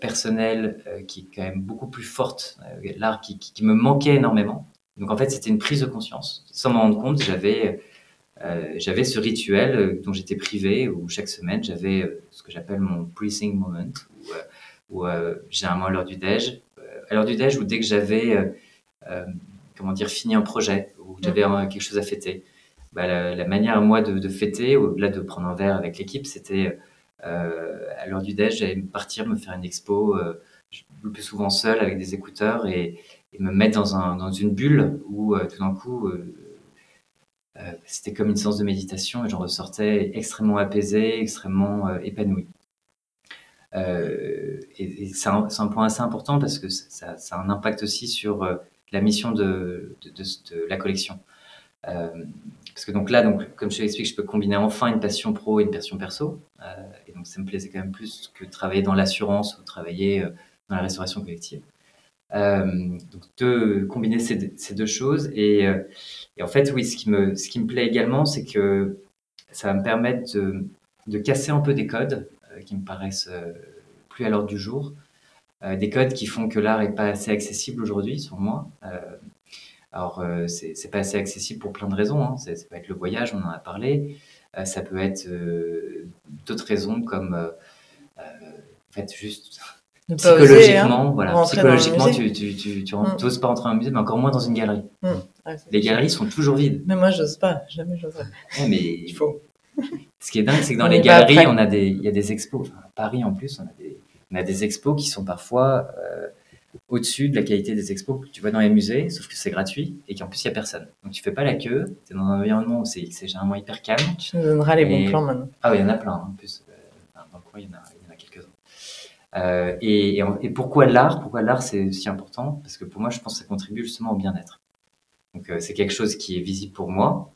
personnelle qui est quand même beaucoup plus forte, l'art qui, qui, me manquait énormément. Donc en fait, c'était une prise de conscience. Sans m'en rendre compte, j'avais j'avais ce rituel dont j'étais privé, où chaque semaine, j'avais ce que j'appelle mon pre-sing moment, où, généralement à l'heure du déj, à l'heure du déj, ou dès que j'avais comment dire, fini un projet, ou j'avais quelque chose à fêter, bah, la, manière à moi de, fêter, au-delà de prendre un verre avec l'équipe, c'était euh, à l'heure du déj, j'allais partir me faire une expo, euh, le plus souvent seul avec des écouteurs et, me mettre dans, un, dans une bulle où euh, tout d'un coup, c'était comme une séance de méditation et j'en ressortais extrêmement apaisé, extrêmement épanoui. et, c'est un, point assez important parce que ça, a un impact aussi sur la mission de, de, la collection. Euh, parce que donc là, donc, comme je l'explique, je peux combiner enfin une passion pro et une passion perso. Euh, et donc ça me plaisait quand même plus que travailler dans l'assurance ou travailler euh, dans la restauration collective. donc de combiner ces, deux choses. Et, et, en fait, oui, ce qui me, ce qui me plaît également, c'est que ça va me permettre de, de casser un peu des codes qui me paraissent plus à l'ordre du jour. des codes qui font que l'art n'est pas assez accessible aujourd'hui, sur moi. Alors, euh, c'est pas assez accessible pour plein de raisons. Hein. Ça peut être le voyage, on en a parlé. Euh, ça peut être euh, d'autres raisons comme, en fait, juste psychologiquement, hein, voilà, psychologiquement, tu, tu, tu, tu n'oses mm. pas entrer dans un musée, mais encore moins dans une galerie. Mm. les galeries sont toujours vides. Mais moi, j'ose pas, jamais j'oserais. mais il faut. Ce qui est dingue, c'est que dans les galeries, on a des, il y a des expos. à Paris, en plus, on a des, on a des expos qui sont parfois au-dessus de la qualité des expos que tu vois dans les musées, sauf que c'est gratuit et qu'en plus, il n'y a personne. Donc, tu fais pas la queue, tu es dans un environnement où c'est généralement hyper calme. Tu nous donneras les bons plans maintenant. Ah oui, il y en a plein, en plus. Euh, dans le coin, il y en a, a quelques-uns. Euh, et, et, pourquoi l'art? Pourquoi l'art, c'est si important? Parce que pour moi, je pense que ça contribue justement au bien-être. Donc, euh, c'est quelque chose qui est visible pour moi.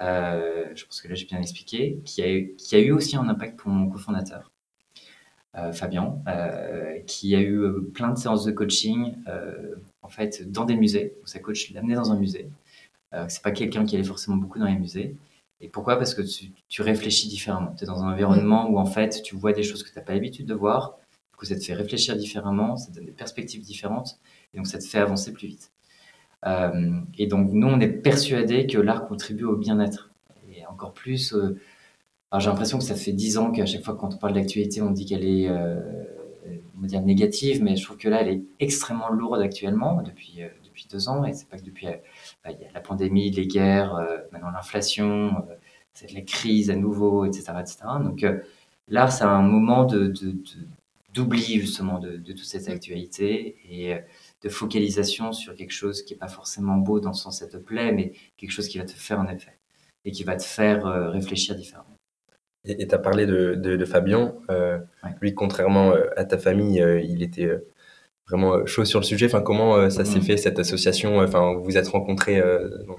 je pense que là, j'ai bien expliqué, qui a, eu, qui a eu aussi un impact pour mon cofondateur. Euh, Fabien, euh, qui a eu euh, plein de séances de coaching en fait dans des musées. Où sa coach l'amenait dans un musée. c'est pas quelqu'un qui allait forcément beaucoup dans les musées. Et pourquoi? Parce que tu, réfléchis différemment. Tu es dans un environnement où en fait tu vois des choses que tu n'as pas l'habitude de voir, que ça te fait réfléchir différemment, ça te donne des perspectives différentes, et donc ça te fait avancer plus vite. et donc nous, on est persuadés que l'art contribue au bien-être. Et encore plus alors j'ai l'impression que ça fait dix ans qu'à chaque fois quand on parle d'actualité, on dit qu'elle est euh, on va dire négative, mais je trouve que là, elle est extrêmement lourde actuellement depuis euh, depuis deux ans, et c'est pas que depuis euh, bah, il y a la pandémie, les guerres, euh, maintenant l'inflation, c'est la crise à nouveau, etc., etc. Donc l'art, c'est un moment de, d'oubli justement de, de, toute cette actualité et de focalisation sur quelque chose qui est pas forcément beau dans le sens ça te plaît, mais quelque chose qui va te faire un effet et qui va te faire réfléchir différemment. Et tu as parlé de, de, Fabien. Euh, lui, contrairement euh, à ta famille, euh, il était vraiment chaud sur le sujet. Enfin, comment ça s'est mm. fait, cette association? Enfin, vous vous êtes rencontrés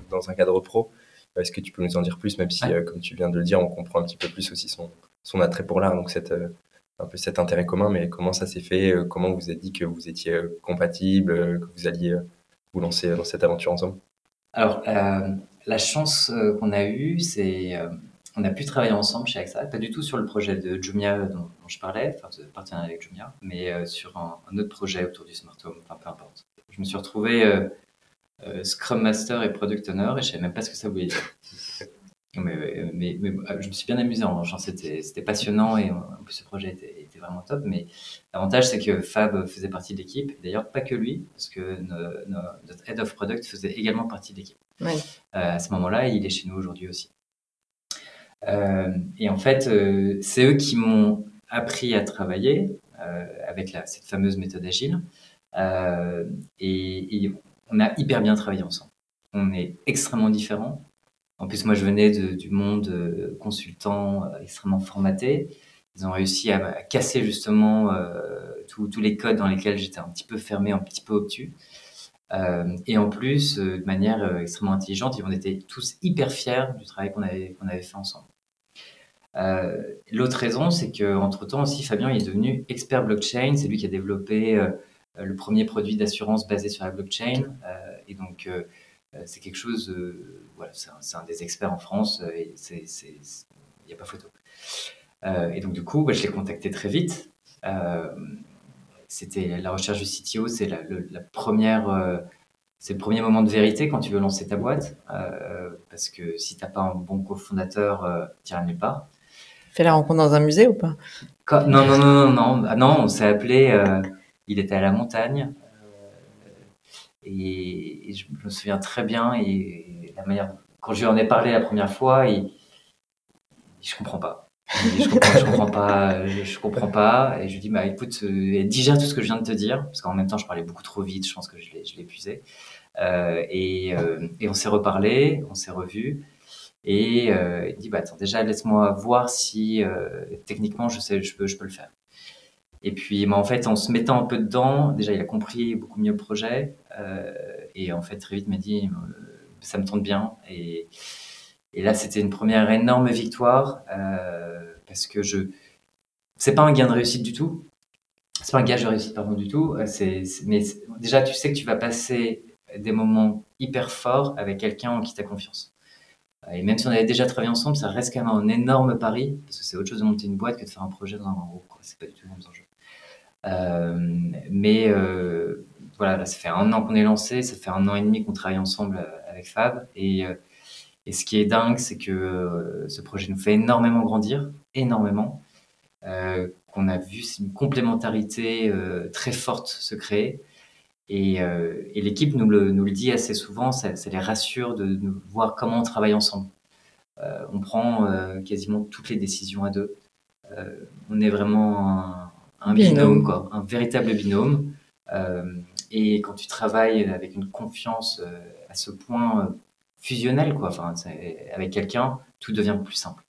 dans, un cadre pro. Est-ce que tu peux nous en dire plus, même si, comme tu viens de le dire, on comprend un petit peu plus aussi son, son attrait pour l'art, donc cette, un peu cet intérêt commun, mais comment ça s'est fait? Comment vous avez dit que vous étiez compatibles, que vous alliez vous lancer dans cette aventure ensemble? Alors, la chance qu'on a eue, c'est on a pu travailler ensemble chez AXA, pas du tout sur le projet de Jumia dont, je parlais, enfin de partenariat avec Jumia, mais euh, sur un, autre projet autour du smart home, enfin peu importe. Je me suis retrouvé euh, euh, Scrum Master et Product Owner et je savais même pas ce que ça voulait dire. Mais, mais, je me suis bien amusé, en c'était passionnant et en plus ce projet était, vraiment top. Mais l'avantage c'est que Fab faisait partie de l'équipe, d'ailleurs pas que lui, parce que notre Head of Product faisait également partie de l'équipe. à ce moment-là, il est chez nous aujourd'hui aussi. Euh, et en fait, euh, c'est eux qui m'ont appris à travailler euh, avec cette fameuse méthode agile. Et, on a hyper bien travaillé ensemble. On est extrêmement différents. En plus, moi, je venais du monde consultant extrêmement formaté. Ils ont réussi à, casser justement tous les codes dans lesquels j'étais un petit peu fermé, un petit peu obtus. Euh, et en plus, de manière extrêmement intelligente, on était tous hyper fiers du travail qu'on avait, qu'on avait fait ensemble. Euh, l'autre raison, c'est qu'entre temps aussi, Fabien est devenu expert blockchain. C'est lui qui a développé euh, le premier produit d'assurance basé sur la blockchain. Euh, et donc, c'est quelque chose, voilà, c'est un, des experts en France il n'y a pas photo. et donc, du coup, je l'ai contacté très vite. C'était la recherche du CTO, c'est la, la, première c'est le premier moment de vérité quand tu veux lancer ta boîte, euh, parce que si tu n'as pas un bon cofondateur, euh, tu n'iras nulle part. Fais la rencontre dans un musée ou pas? Non, non, non, non, non, ah non, on s'est appelé, euh, il était à la montagne, et, je me souviens très bien, et la manière, quand je lui en ai parlé la première fois, il, je comprends pas. Je comprends, pas, je, comprends pas. Et je lui dis, bah écoute, digère tout ce que je viens de te dire, parce qu'en même temps, je parlais beaucoup trop vite, je pense que je l'ai épuisé. Euh, et, euh, et, on s'est reparlé, on s'est revu. Et euh, il dit, bah attends, déjà, laisse-moi voir si techniquement, je, sais, je, peux, je peux le faire. Et puis, bah, en fait, en se mettant un peu dedans, déjà, il a compris beaucoup mieux le projet. et en fait, très vite, il m'a dit, ça me tente bien. Et, et là, c'était une première énorme victoire parce que je, c'est pas un gain de réussite du tout. C'est pas un gage de réussite, pardon, du tout. C'est, mais déjà, tu sais que tu vas passer des moments hyper forts avec quelqu'un en qui tu as confiance. Et même si on avait déjà travaillé ensemble, ça reste quand même un énorme pari, parce que c'est autre chose de monter une boîte que de faire un projet dans un groupe. C'est pas du tout le même enjeu. Euh, mais euh, voilà, ça fait un an qu'on est lancé, ça fait un an et demi qu'on travaille ensemble euh, avec Fab. Et, et ce qui est dingue, c'est que ce projet nous fait énormément grandir, énormément. qu'on a vu une complémentarité très forte se créer. Euh, et, l'équipe nous le, nous le, dit assez souvent, ça, les rassure de, nous voir comment on travaille ensemble. Euh, on prend euh, quasiment toutes les décisions à deux. on est vraiment un, binôme, quoi, un véritable binôme. et quand tu travailles avec une confiance à ce point fusionnel, quoi, enfin, avec quelqu'un, tout devient plus simple.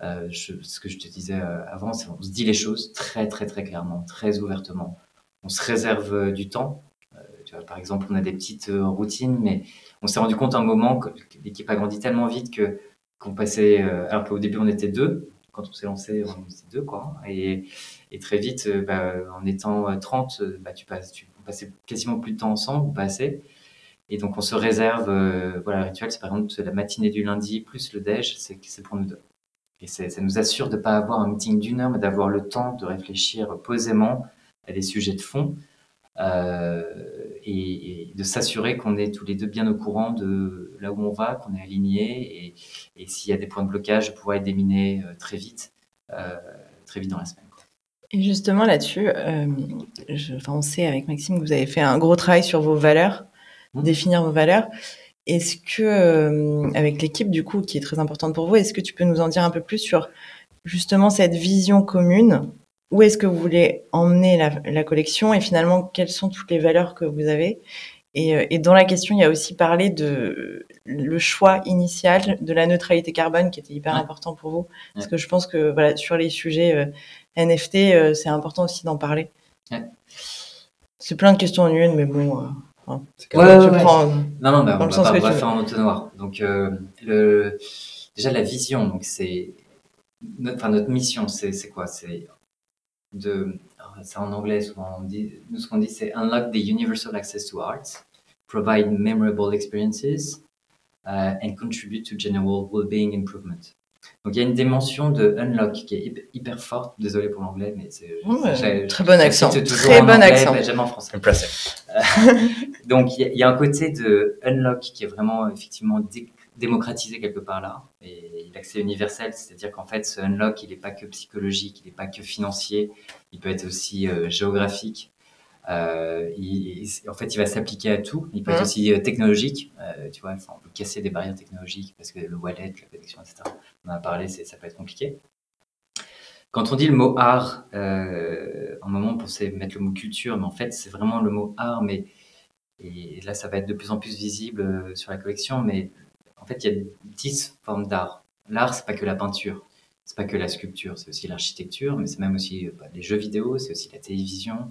ce que je te disais avant, c'est on se dit les choses très très très clairement, très ouvertement. On se réserve du temps par exemple, on a des petites euh, routines, mais on s'est rendu compte à un moment que l'équipe a grandi tellement vite que qu'on passait, euh, alors qu'au début on était deux, quand on s'est lancé, on était deux, quoi. Et, très vite, euh, bah, en étant 30, bah, tu passes, tu quasiment plus de temps ensemble, pas assez. Et donc on se réserve, voilà, le rituel, c'est par exemple la matinée du lundi plus le déj, c'est pour nous deux. Et ça nous assure de ne pas avoir un meeting d'une heure, mais d'avoir le temps de réfléchir posément à des sujets de fond euh, et, de s'assurer qu'on est tous les deux bien au courant de là où on va, qu'on est aligné et, s'il y a des points de blocage, de pouvoir être déminés euh, très vite, euh, très vite dans la semaine. Et justement là-dessus, on sait avec Maxime que vous avez fait un gros travail sur vos valeurs, mmh. définir vos valeurs. Est-ce que, avec l'équipe du coup, qui est très importante pour vous, est-ce que tu peux nous en dire un peu plus sur justement cette vision commune? Où est-ce que vous voulez emmener la, collection? Et finalement quelles sont toutes les valeurs que vous avez? Et, euh, dans la question, il y a aussi parlé de le choix initial de la neutralité carbone qui était hyper important pour vous. Parce que je pense que voilà, sur les sujets euh, NFT, euh, c'est important aussi d'en parler. C'est plein de questions en une, mais bon. Hein, non, non, bah, on va, pas, faire en noir. Donc, le, déjà, la vision, donc c'est. Enfin, notre mission, c'est quoi? C'est de, c'est en anglais souvent, on dit, nous ce qu'on dit c'est unlock the universal access to arts, provide memorable experiences uh, and contribute to general well-being improvement. Donc il y a une dimension de unlock qui est hyper forte. Désolé pour l'anglais, mais c'est très bon accent. Très bon accent. J'aime en français. donc il y, a un côté de unlock qui est vraiment effectivement démocratisé quelque part là et l'accès universel, c'est-à-dire qu'en fait ce unlock il n'est pas que psychologique, il n'est pas que financier, il peut être aussi euh, géographique. Euh, en fait, il va s'appliquer à tout. Il peut être mmh. aussi euh, technologique. tu vois, on peut casser des barrières technologiques parce que le wallet, la connexion, etc. On en a parlé, ça peut être compliqué. Quand on dit le mot art, un moment on pensait mettre le mot culture, mais en fait c'est vraiment le mot art. Mais et là, ça va être de plus en plus visible sur la collection. Mais en fait, il y a dix formes d'art. L'art, c'est pas que la peinture, c'est pas que la sculpture, c'est aussi l'architecture, mais c'est même aussi bah, les jeux vidéo, c'est aussi la télévision, euh,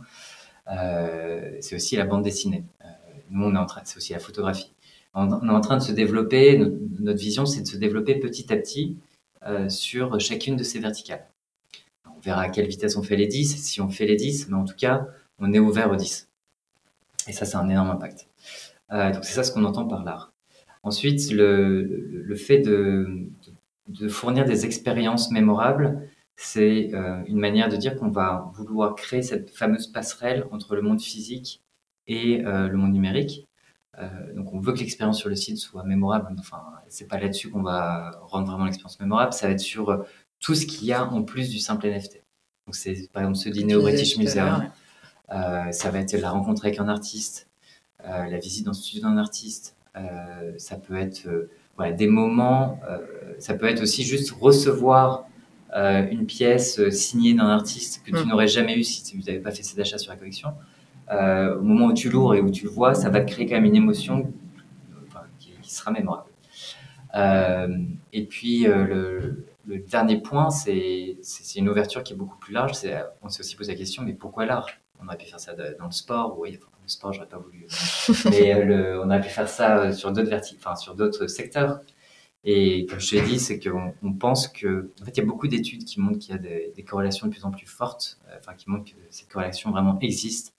c'est aussi la bande dessinée. Euh, nous, on est en train, c'est aussi la photographie. On, est en train de se développer. Notre, vision, c'est de se développer petit à petit euh, sur chacune de ces verticales. On verra à quelle vitesse on fait les 10, si on fait les 10, mais en tout cas, on est ouvert aux 10. Et ça, c'est un énorme impact. donc c'est ça ce qu'on entend par l'art. Ensuite, le, fait de, fournir des expériences mémorables, c'est euh, une manière de dire qu'on va vouloir créer cette fameuse passerelle entre le monde physique et euh, le monde numérique. Euh, donc on veut que l'expérience sur le site soit mémorable. Enfin, c'est pas là-dessus qu'on va rendre vraiment l'expérience mémorable. Ça va être sur tout ce qu'il y a en plus du simple NFT. Donc c'est par exemple ce dîner au British Museum. ça va être la rencontre avec un artiste, la visite dans le studio d'un artiste. ça peut être voilà, des moments. ça peut être aussi juste recevoir euh, une pièce euh, signée d'un artiste que tu mm. n'aurais jamais eu si tu n'avais pas fait cet achat sur la collection, euh, au moment où tu l'ouvres et où tu le vois, ça va te créer quand même une émotion qui, sera mémorable. et puis le, dernier point, c'est une ouverture qui est beaucoup plus large. On s'est aussi posé la question, mais pourquoi l'art? On aurait pu faire ça dans le sport, oui, le sport, j'aurais pas voulu. mais on aurait pu faire ça sur d'autres enfin, sur d'autres secteurs. Et comme je t'ai dit, c'est qu'on on pense que, en fait, il y a beaucoup d'études qui montrent qu'il y a des, corrélations de plus en plus fortes, euh, enfin, qui montrent que cette corrélation vraiment existe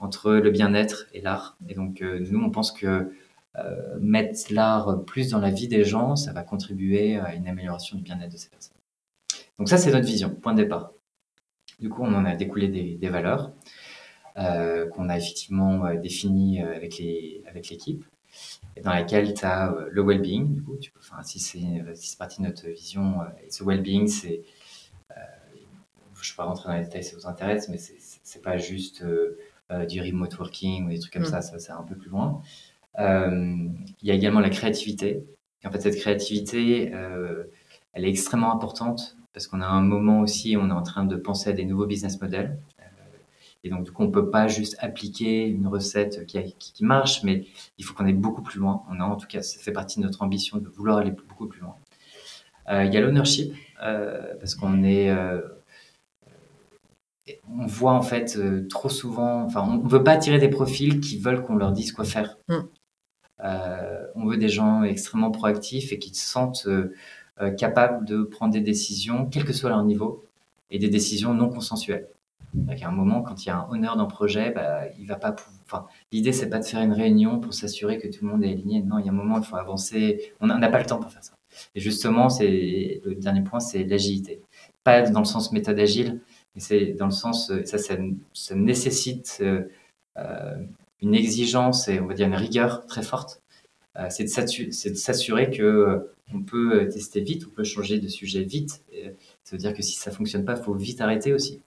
entre le bien-être et l'art. Et donc, euh, nous, on pense que euh, mettre l'art plus dans la vie des gens, ça va contribuer à une amélioration du bien-être de ces personnes. Donc ça, c'est notre vision, point de départ. Du coup, on en a découlé des, des valeurs qu'on a effectivement définies avec l'équipe. Dans laquelle tu as euh, le well-being. Du coup, tu peux, enfin, si c'est si partie de notre vision, euh, et ce well-being, c'est, euh, je ne vais pas rentrer dans les détails si ça vous intéresse, mais c'est pas juste du remote working ou des trucs comme mm. ça, ça, c'est un peu plus loin. Il y a également la créativité. Et en fait, cette créativité, elle est extrêmement importante parce qu'on a un moment aussi, on est en train de penser à des nouveaux business models. Et donc, du coup, on ne peut pas juste appliquer une recette qui, qui, marche, mais il faut qu'on aille beaucoup plus loin. On a, en tout cas, ça fait partie de notre ambition de vouloir aller beaucoup plus loin. Euh, il y a l'ownership, euh, parce qu'on est. Euh, on voit en fait trop souvent. Enfin, on ne veut pas attirer des profils qui veulent qu'on leur dise quoi faire. Mm. on veut des gens extrêmement proactifs et qui se sentent capables de prendre des décisions, quel que soit leur niveau, et des décisions non consensuelles. À un moment, quand il y a un honneur le projet, bah, il va pas. Enfin, l'idée c'est pas de faire une réunion pour s'assurer que tout le monde est aligné. Non, il y a un moment, il faut avancer. On n'a pas le temps pour faire ça. Et justement, c'est le dernier point, c'est l'agilité. Pas dans le sens méthode agile, mais c'est dans le sens ça, ça, nécessite euh, euh, une exigence et on va dire une rigueur très forte. Euh, c'est de s'assurer que on peut tester vite, on peut changer de sujet vite. Ça veut dire que si ça fonctionne pas, il faut vite arrêter aussi.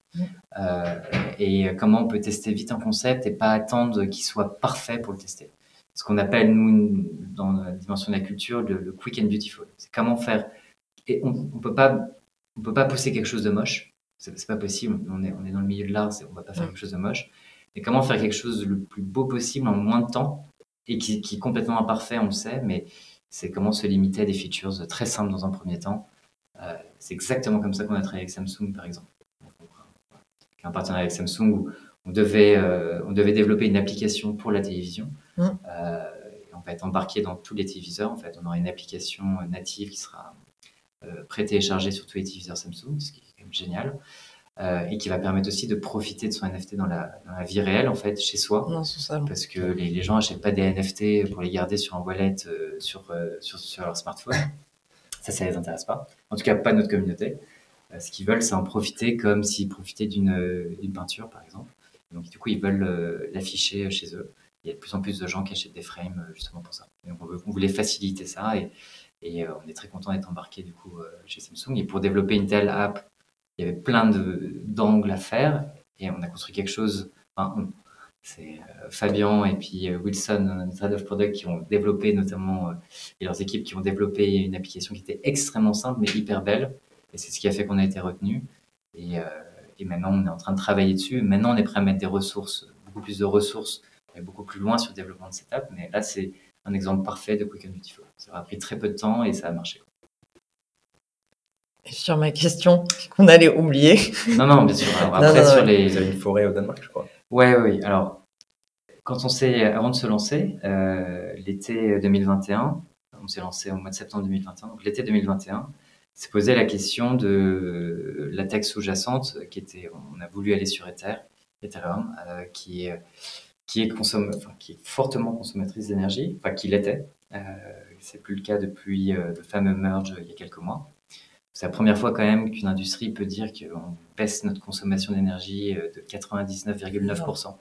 Euh, et comment on peut tester vite un concept et pas attendre qu'il soit parfait pour le tester? Ce qu'on appelle, nous, dans la dimension de la culture, le, quick and beautiful. C'est comment faire. Et on ne peut, pas, on peut pas pousser quelque chose de moche. C'est pas possible. On est, on est dans le milieu de l'art, on va pas faire quelque chose de moche. Mais comment faire quelque chose le plus beau possible en moins de temps et qui, qui est complètement imparfait, on le sait, mais c'est comment se limiter à des features très simples dans un premier temps euh, c'est exactement comme ça qu'on a travaillé avec Samsung, par exemple. Un partenariat avec Samsung où on devait, euh, on devait développer une application pour la télévision. Mmh. Euh, on va être embarqué dans tous les téléviseurs. En fait, on aura une application native qui sera euh, pré-téléchargée sur tous les téléviseurs Samsung, ce qui est quand même génial. et qui va permettre aussi de profiter de son NFT dans la, vie réelle, en fait, chez soi. Parce que les, gens n'achètent pas des NFT pour les garder sur un wallet sur, sur, sur, leur smartphone. Ça, ça les intéresse pas. En tout cas, pas notre communauté. Euh, ce qu'ils veulent, c'est en profiter comme s'ils profitaient d'une peinture, par exemple. Donc, du coup, ils veulent euh, l'afficher chez eux. Il y a de plus en plus de gens qui achètent des frames euh, justement pour ça. Donc, on, voulait faciliter ça et, on est très content d'être embarqué du coup chez Samsung. Et pour développer une telle app, il y avait plein d'angles à faire et on a construit quelque chose. C'est Fabien et puis Wilson, notre head of product, qui ont développé notamment, et leurs équipes qui ont développé une application qui était extrêmement simple mais hyper belle. Et c'est ce qui a fait qu'on a été retenu. Et, et, maintenant, on est en train de travailler dessus. Maintenant, on est prêt à mettre des ressources, beaucoup plus de ressources, et beaucoup plus loin sur le développement de cette app. Mais là, c'est un exemple parfait de Quick and Beautiful. Ça a pris très peu de temps et ça a marché. sur ma question qu'on allait oublier. Non, non, bien sûr. après, sur les... Vous avez une forêt au Danemark, je crois. Ouais, oui. Alors, quand on s'est, avant de se lancer, euh, l'été 2021, on s'est lancé au mois de septembre 2021, donc l'été 2021, s'est posé la question de la taxe sous-jacente qui était, on a voulu aller sur Ether, Ethereum, euh, qui est qui est fortement consommatrice d'énergie, enfin qui l'était. Euh, c'est plus le cas depuis euh, le fameux merge il y a quelques mois. C'est la première fois quand même qu'une industrie peut dire qu'on baisse notre consommation d'énergie de 99,9%.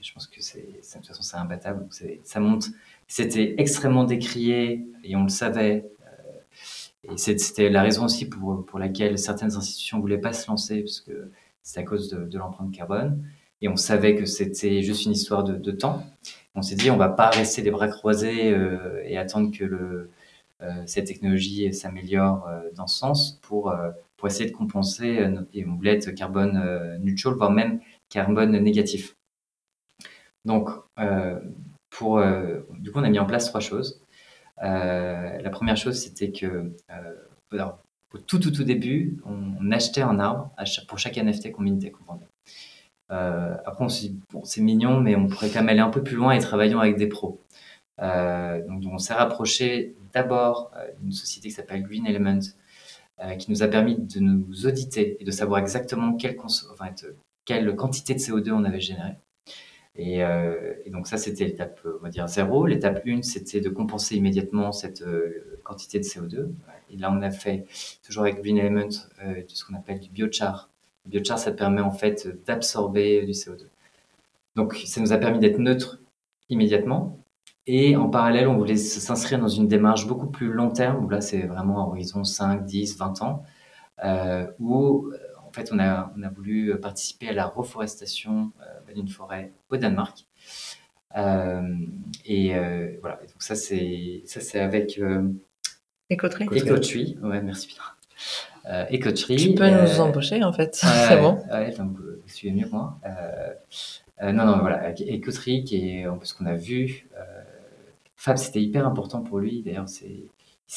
Je pense que c'est, de toute façon, c'est imbattable. ça monte. C'était extrêmement décrié et on le savait. Et c'était la raison aussi pour, pour laquelle certaines institutions ne voulaient pas se lancer, parce que c'est à cause de, l'empreinte carbone. Et on savait que c'était juste une histoire de, temps. On s'est dit, on va pas rester les bras croisés euh, et attendre que le, euh, cette technologie s'améliore euh, dans ce sens pour, euh, pour essayer de compenser. Euh, et on voulait être carbone neutral, voire même carbone négatif. Donc, du coup, on a mis en place trois choses. Euh, la première chose, c'était que euh, au tout, tout, tout début, on, achetait un arbre pour chaque NFT qu'on mintait, qu'on vendait. Euh, après, on s'est dit, bon, c'est mignon, mais on pourrait quand même aller un peu plus loin et travaillons avec des pros. Euh, donc, on s'est rapproché d'abord d'une société qui s'appelle Green Element, euh, qui nous a permis de nous auditer et de savoir exactement quelle, quantité de CO2 on avait généré. Et, euh, et, donc ça, c'était l'étape, on va dire, zéro. L'étape 1, c'était de compenser immédiatement cette euh, quantité de CO2. Et là, on a fait, toujours avec Green Element, euh, ce qu'on appelle du biochar. Le biochar, ça permet en fait d'absorber du CO2. Donc ça nous a permis d'être neutre immédiatement. Et en parallèle, on voulait s'inscrire dans une démarche beaucoup plus long terme, où là, c'est vraiment à horizon 5, 10, 20 ans, euh, où en fait, on a, on a voulu participer à la reforestation euh, d'une forêt au Danemark. Euh, et euh, voilà, et donc ça c'est ça c'est avec Écoterie. Écoterie, ouais, merci. Euh, Écoterie. Tu peux nous embaucher en fait, c'est bon. Ouais, donc, vous suivez mieux que moi. Euh, non, non, voilà, Écoterie, qui est en plus qu'on a vu. Fab, c'était hyper important pour lui. D'ailleurs, c'est,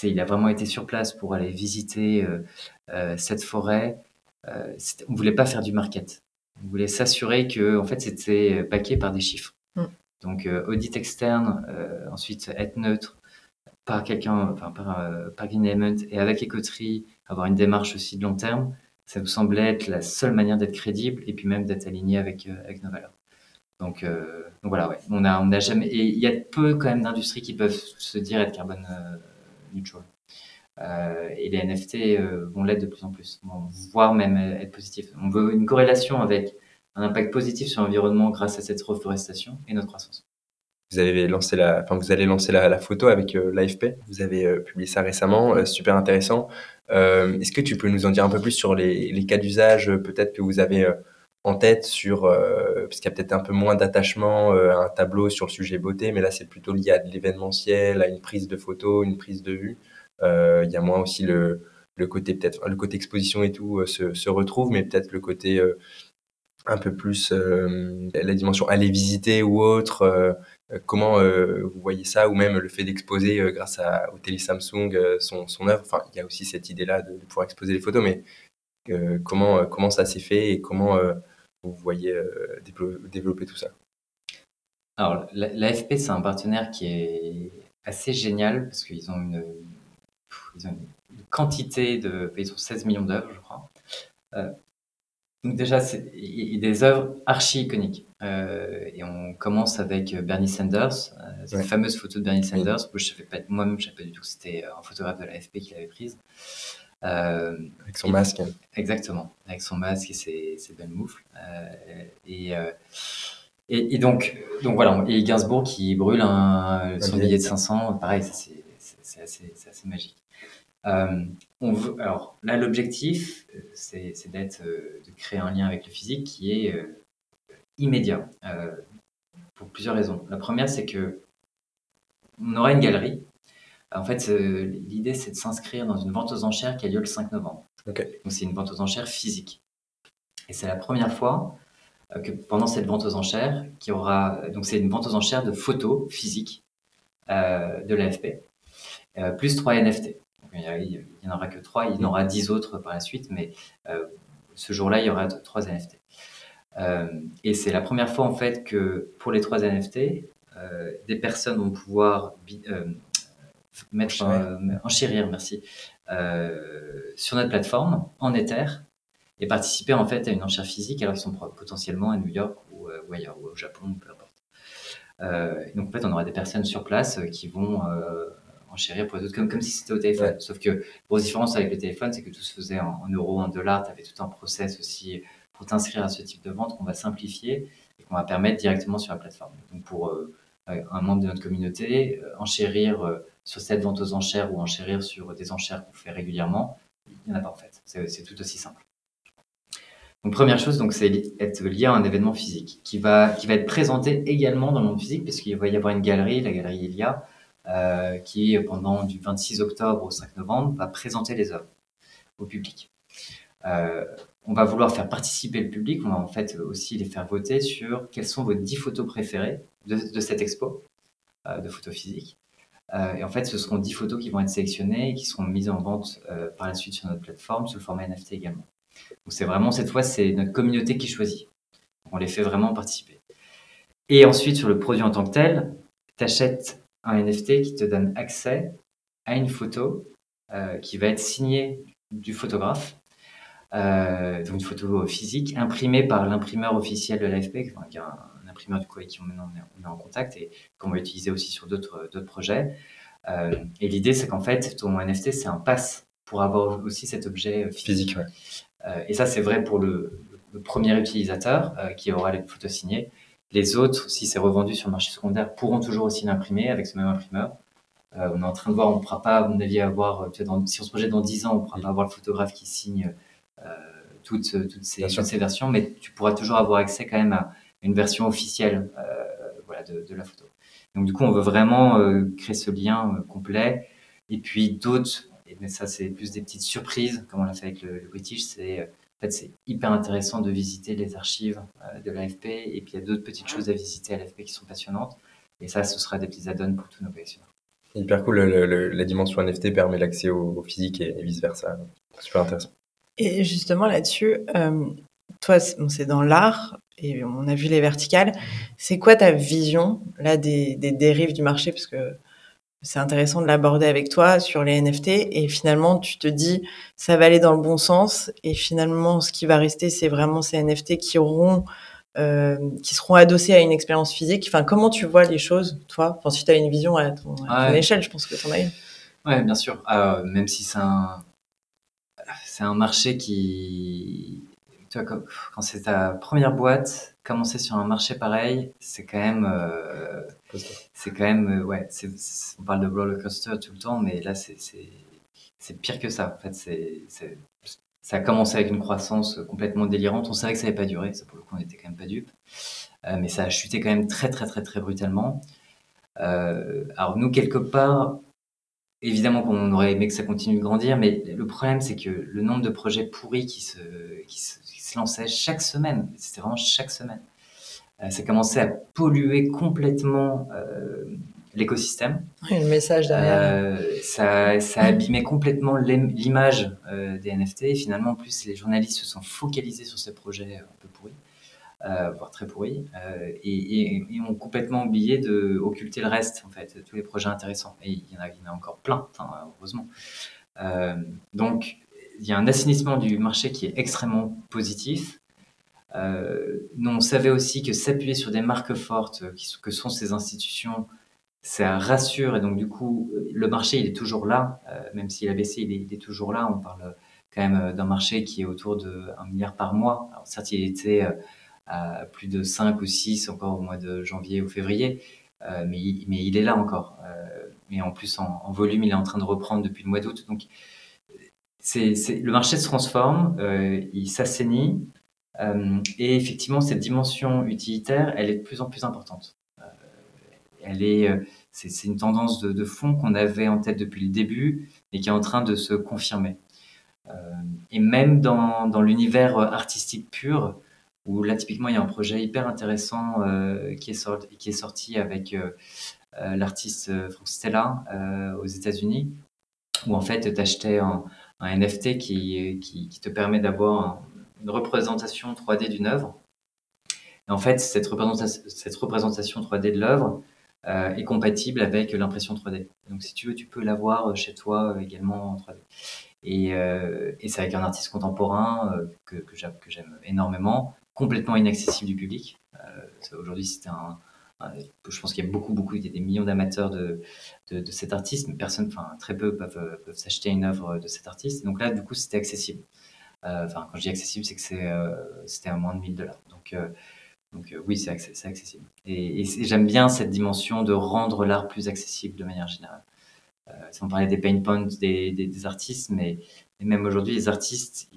il a vraiment été sur place pour aller visiter cette forêt. on ne voulait pas faire du market. On voulait s'assurer que en fait, c'était baqué par des chiffres. Mm. Donc, euh, audit externe, euh, ensuite être neutre par quelqu'un, enfin, par, euh, par Green Element et avec Écoterie, avoir une démarche aussi de long terme, ça nous semblait être la seule manière d'être crédible et puis même d'être aligné avec, avec nos valeurs. Donc, donc voilà, ouais. on a, on a jamais, et il y a peu quand même d'industries qui peuvent se dire être carbone neutral. Euh, et les NFT euh, vont l'être de plus en plus, voire même être positifs. On veut une corrélation avec un impact positif sur l'environnement grâce à cette reforestation et notre croissance. Vous avez lancé la, enfin vous allez lancer la, photo avec euh, l'AFP. Vous avez euh, publié ça récemment, euh, super intéressant. Est-ce que tu peux nous en dire un peu plus sur les cas d'usage, peut-être que vous avez en tête sur, parce qu'il y a peut-être un peu moins d'attachement à un tableau sur le sujet beauté, mais là c'est plutôt lié à de l'événementiel, à une prise de photo, une prise de vue. Euh, il y a moins aussi le, le côté peut-être le côté exposition et tout euh, se, se retrouve, mais peut-être le côté euh, un peu plus la dimension aller visiter ou autre. comment vous voyez ça, ou même le fait d'exposer grâce au télé Samsung son, son œuvre. Enfin, il y a aussi cette idée-là de, pouvoir exposer les photos, mais comment, comment ça s'est fait et comment vous voyez développer, tout ça Alors, l'AFP, c'est un partenaire qui est assez génial parce qu'ils ont une, ils ont une quantité de. Ils ont 16 millions d'œuvres, je crois. Euh, donc, déjà, c'est des œuvres archi iconiques. Euh, et on commence avec Bernie Sanders, euh, cette fameuse photo de Bernie Sanders. Moi-même, je ne savais pas du tout que c'était un photographe de l'AFP qui l'avait prise. Avec son masque. Exactement, avec son masque et ses, ses belles moufles. et. Et, et, donc, donc voilà, et Gainsbourg qui brûle un, son billet de 500, pareil, c'est assez, assez, magique. Euh, on veut, alors là, l'objectif, euh, c'est d'être, euh, de créer un lien avec le physique qui est euh, immédiat, euh, pour plusieurs raisons. La première, c'est que on aura une galerie. En fait, l'idée, c'est de s'inscrire dans une vente aux enchères qui a lieu le 5 novembre. Okay. Donc, c'est une vente aux enchères physique. Et c'est la première fois que pendant cette vente aux enchères, qui aura, donc c'est une vente aux enchères de photos physiques euh, de l'AFP, euh, plus 3 NFT. Il n'y en aura que 3, il y en aura 10 autres par la suite, mais euh, ce jour-là, il y aura 3 NFT. Euh, et c'est la première fois en fait que pour les 3 NFT, des personnes vont pouvoir mettre enchérir, enchérir merci, sur notre plateforme en Ether et participer en fait à une enchère physique alors qu'ils sont potentiellement à New York ou, ou ailleurs, ou au Japon, peu importe. Euh, donc en fait, on aura des personnes sur place qui vont enchérir pour les autres, comme, comme si c'était au téléphone. Sauf que, grosse différence avec le téléphone, c'est que tout se faisait en, euros, en dollars. Tu avais tout un process aussi pour t'inscrire à ce type de vente qu'on va simplifier et qu'on va permettre directement sur la plateforme. Donc, pour un membre de notre communauté, enchérir sur cette vente aux enchères ou enchérir sur des enchères qu'on fait régulièrement, il n'y en a pas en fait. C'est tout aussi simple. Donc première chose, donc c'est être lié à un événement physique qui va qui va être présenté également dans le monde physique puisqu'il va y avoir une galerie, la galerie Elia, euh, qui pendant du 26 octobre au 5 novembre va présenter les œuvres au public. Euh, on va vouloir faire participer le public, on va en fait aussi les faire voter sur quelles sont vos 10 photos préférées de, de cette expo euh, de photos physiques. Euh, et en fait, ce seront 10 photos qui vont être sélectionnées et qui seront mises en vente euh, par la suite sur notre plateforme sous le format NFT également. Donc c'est vraiment cette fois, c'est notre communauté qui choisit. On les fait vraiment participer. Et ensuite, sur le produit en tant que tel, tu achètes un NFT qui te donne accès à une photo euh, qui va être signée du photographe. Donc une photo physique imprimée par l'imprimeur officiel de l'AFP, qui est un, imprimeur du coup avec qui on, est, en contact et qu'on va utiliser aussi sur d'autres projets. Euh, et l'idée, c'est qu'en fait, ton NFT, c'est un pass pour avoir aussi cet objet physique. Euh, et ça, c'est vrai pour le, premier utilisateur euh, qui aura les photos signées. Les autres, si c'est revendu sur le marché secondaire, pourront toujours aussi l'imprimer avec ce même imprimeur. Euh, on est en train de voir, on ne pourra pas, à mon avis, avoir, dans, si on se projette dans 10 ans, on ne pourra pas avoir le photographe qui signe toutes, toutes, ces, ces, versions, mais tu pourras toujours avoir accès quand même à une version officielle voilà, de, de, la photo. Donc du coup, on veut vraiment créer ce lien complet. Et puis d'autres mais ça, c'est plus des petites surprises, comme on l'a fait avec le, British. C'est en fait, c'est hyper intéressant de visiter les archives euh, de l'AFP. Et puis, il y a d'autres petites choses à visiter à l'AFP qui sont passionnantes. Et ça, ce sera des petits add-ons pour tous nos collectionneurs. Hyper cool. la dimension NFT permet l'accès au, physique et, vice-versa. Super intéressant. Et justement, là-dessus, euh, toi, c'est dans l'art et on a vu les verticales. C'est quoi ta vision là des, des dérives du marché? Parce que c'est intéressant de l'aborder avec toi sur les NFT et finalement tu te dis ça va aller dans le bon sens et finalement ce qui va rester c'est vraiment ces NFT qui auront euh, qui seront adossés à une expérience physique. Enfin, comment tu vois les choses, toi? Enfin, Si tu as une vision à ton, échelle, je pense que tu en as une. Oui, bien sûr. Euh, même si c'est un, c'est un marché qui, tu vois, quand, c'est ta première boîte, commencer sur un marché pareil, c'est quand même, euh, c'est quand même, euh, ouais, on parle de roller coaster tout le temps, mais là, c'est, pire que ça. En fait, c'est, ça a commencé avec une croissance complètement délirante. On savait que ça n'allait pas durer, ça pour le coup, on n'était quand même pas dupes. Euh, mais ça a chuté quand même très, très, très, très brutalement. alors nous, quelque part, évidemment qu'on aurait aimé que ça continue de grandir, mais le problème, c'est que le nombre de projets pourris qui se, qui se, lançaient chaque semaine, c'était vraiment chaque semaine, euh, ça commençait à polluer complètement euh, l'écosystème. le message derrière. Euh, ça, ça abîmait complètement l'image des NFT. Et finalement, en plus, les journalistes se sont focalisés sur ces projets un peu pourris. Euh, voire très pourri, euh, et, et, ont complètement oublié de occulter le reste, en fait, tous les projets intéressants. Et il y en a, y en a encore plein, heureusement. Euh, donc, il y a un assainissement du marché qui est extrêmement positif. nous, on savait aussi que s'appuyer sur des marques fortes, que sont ces institutions, ça rassure et donc du coup le marché il est toujours là, même s'il a baissé, il est, il est, toujours là. On parle quand même d'un marché qui est autour de 1 milliard par mois. Alors certes il était plus de 5 ou 6 encore au mois de janvier ou février. Euh, mais, mais il est là encore. Euh, et en plus, en, volume, il est en train de reprendre depuis le mois d'août. Donc, c'est, le marché se transforme, euh, il s'assainit. et effectivement, cette dimension utilitaire, elle est de plus en plus importante. elle est, c'est, une tendance de, fond qu'on avait en tête depuis le début et qui est en train de se confirmer. et même dans, dans l'univers artistique pur, où là, typiquement, il y a un projet hyper intéressant euh, qui, est sorti, avec euh, euh, l'artiste Frank Stella aux États-Unis, où en fait, tu achetais un, NFT qui, te permet d'avoir une représentation 3D d'une œuvre. Et en fait, cette représentation, cette représentation 3D de l'œuvre est compatible avec l'impression 3D. Donc, si tu veux, tu peux l'avoir chez toi également en 3D. Et, c'est avec un artiste contemporain que j'aime énormément, complètement inaccessible du public. Euh, aujourd'hui, c'était un, je pense qu'il y a beaucoup, beaucoup, il y a des millions d'amateurs de, de, cet artiste, mais personne, enfin très peu peuvent, peuvent s'acheter une œuvre de cet artiste. donc là, du coup, c'était accessible. Enfin, quand je dis accessible, c'est que c'est, c'était à moins de 1000 dollars. Donc, donc oui, c'est accessible. Et, j'aime bien cette dimension de rendre l'art plus accessible de manière générale. Euh, on parlait des pain points des, des, artistes, mais, même aujourd'hui, les artistes,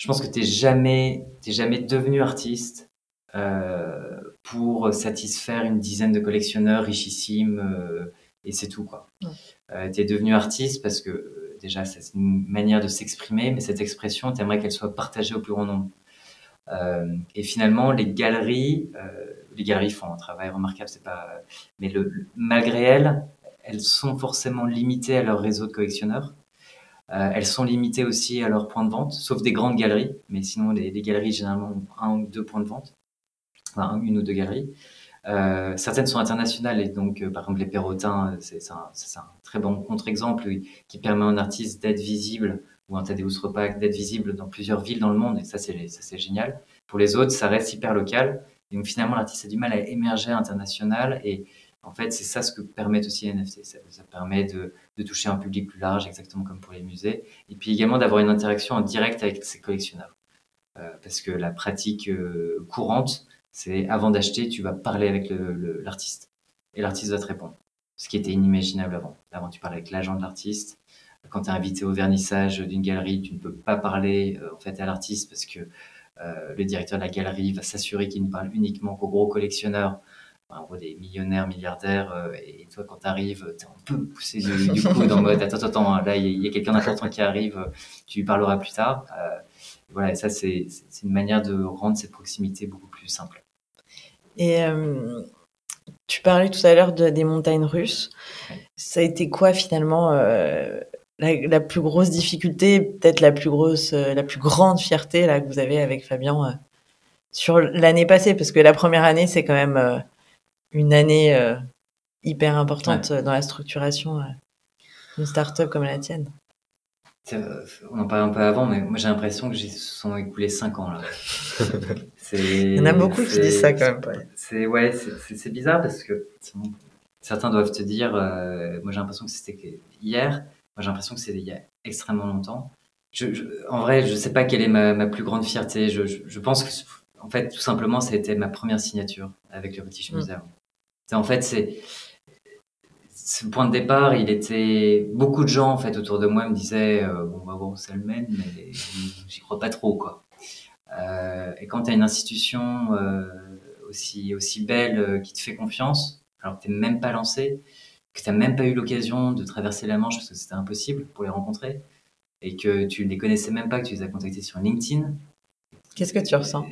je pense que tu n'es jamais, jamais devenu artiste euh, pour satisfaire une dizaine de collectionneurs richissimes euh, et c'est tout. quoi. tu es devenu artiste parce que déjà, c'est une manière de s'exprimer, mais cette expression, tu aimerais qu'elle soit partagée au plus grand nombre. et finalement, les galeries, les galeries font un travail remarquable, c'est pas, mais le, malgré elles, elles sont forcément limitées à leur réseau de collectionneurs. Euh, elles sont limitées aussi à leur point de vente, sauf des grandes galeries, mais sinon les, galeries généralement ont un ou deux points de vente, enfin une ou deux galeries. Euh, certaines sont internationales et donc euh, par exemple les Perrotins, c'est un, très bon contre-exemple qui permet à un artiste d'être visible ou un Tadeusz Repak d'être visible dans plusieurs villes dans le monde et ça c'est génial. Pour les autres, ça reste hyper local et donc finalement l'artiste a du mal à émerger international et en fait, c'est ça ce que permet aussi les NFT. Ça, permet de, toucher un public plus large, exactement comme pour les musées. Et puis également d'avoir une interaction en direct avec ses collectionneurs. Euh, parce que la pratique euh, courante, c'est avant d'acheter, tu vas parler avec l'artiste. et l'artiste va te répondre. Ce qui était inimaginable avant. Avant, tu parlais avec l'agent de l'artiste. Quand tu es invité au vernissage d'une galerie, tu ne peux pas parler euh, en fait à l'artiste parce que le directeur de la galerie va s'assurer qu'il ne parle uniquement qu'aux gros collectionneurs en gros des millionnaires, milliardaires, euh, et toi quand tu arrives, tu es un peu poussé du, coude en mode attends, attends, là il y, a, quelqu'un d'important qui arrive, tu lui parleras plus tard. Euh, voilà, et ça c'est une manière de rendre cette proximité beaucoup plus simple. Et euh, tu parlais tout à l'heure de, des montagnes russes. Ça a été quoi finalement la, plus grosse difficulté, peut-être la plus grosse, la plus grande fierté là que vous avez avec Fabien sur l'année passée, parce que la première année c'est quand même une année euh, hyper importante dans la structuration euh, d'une start-up comme la tienne. On en parlait un peu avant, mais moi j'ai l'impression que j'ai sont écoulés 5 ans là. Il y en a beaucoup qui disent ça quand même. C'est ouais, c'est bizarre parce que certains doivent te dire, euh, moi j'ai l'impression que c'était hier, moi j'ai l'impression que c'était il y a extrêmement longtemps. Je, en vrai, je sais pas quelle est ma, ma plus grande fierté. Je, je, pense que, en fait, tout simplement, ça a été ma première signature avec le British mm. Museum. En fait, c'est ce point de départ, il était beaucoup de gens en fait autour de moi me disaient euh, bon bah bon c'est le même mais j'y crois pas trop quoi. Euh, et quand tu as une institution euh, aussi aussi belle qui te fait confiance, alors que t'es même pas lancé, que tu n'as même pas eu l'occasion de traverser la Manche parce que c'était impossible pour les rencontrer et que tu les connaissais même pas, que tu les as contactés sur LinkedIn. Qu'est-ce que tu ressens?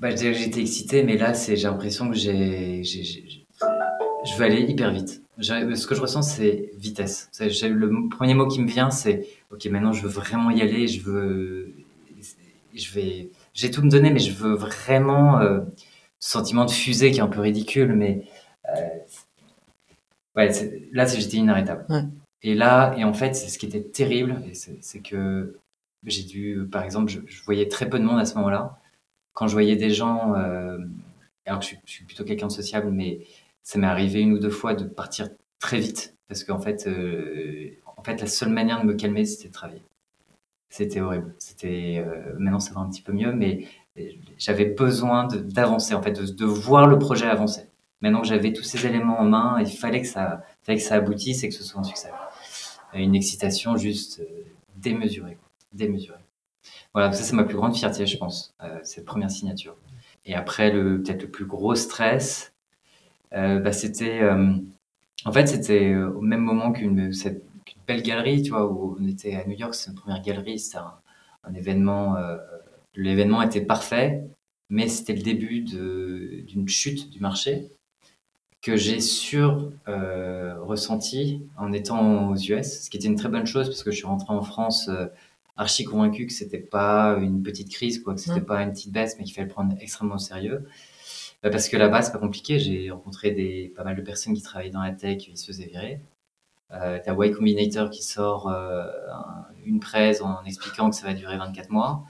Bah, j'étais excité, mais là, j'ai l'impression que j'ai, je veux aller hyper vite. Ce que je ressens, c'est vitesse. Le premier mot qui me vient, c'est OK, maintenant, je veux vraiment y aller. Je veux, je vais, j'ai tout me donner, mais je veux vraiment euh, ce sentiment de fusée qui est un peu ridicule, mais euh, ouais, là, j'étais inarrêtable. Et là, et en fait, c'est ce qui était terrible, c'est que j'ai dû, par exemple, je voyais très peu de monde à ce moment-là quand je voyais des gens, euh, alors que je suis, plutôt quelqu'un de sociable, mais ça m'est arrivé une ou deux fois de partir très vite parce qu'en fait, euh, en fait, la seule manière de me calmer, c'était de travailler. C'était horrible. C'était euh, maintenant ça va un petit peu mieux, mais j'avais besoin d'avancer, en fait, de, voir le projet avancer. Maintenant que j'avais tous ces éléments en main, il fallait que ça, fallait que ça aboutisse et que ce soit un succès. Une excitation juste démesurée, démesurée. Voilà, ça c'est ma plus grande fierté, je pense, euh, cette première signature. Et après, le peut-être le plus gros stress, euh, bah, c'était, euh, en fait, c'était au même moment qu'une belle galerie, tu vois, où on était à New York, c'est une première galerie, c'était un, événement, l'événement était parfait, mais c'était le début d'une chute du marché que j'ai sur ressenti en étant aux US, ce qui était une très bonne chose parce que je suis rentré en France archi convaincu que c'était pas une petite crise, quoi, que c'était mm. pas une petite baisse, mais qu'il fallait le prendre extrêmement au sérieux. Bah, parce que là-bas, c'est pas compliqué. J'ai rencontré des, pas mal de personnes qui travaillaient dans la tech, qui se faisaient virer. Euh, T'as Y Combinator qui sort euh, une presse en expliquant que ça va durer 24 mois.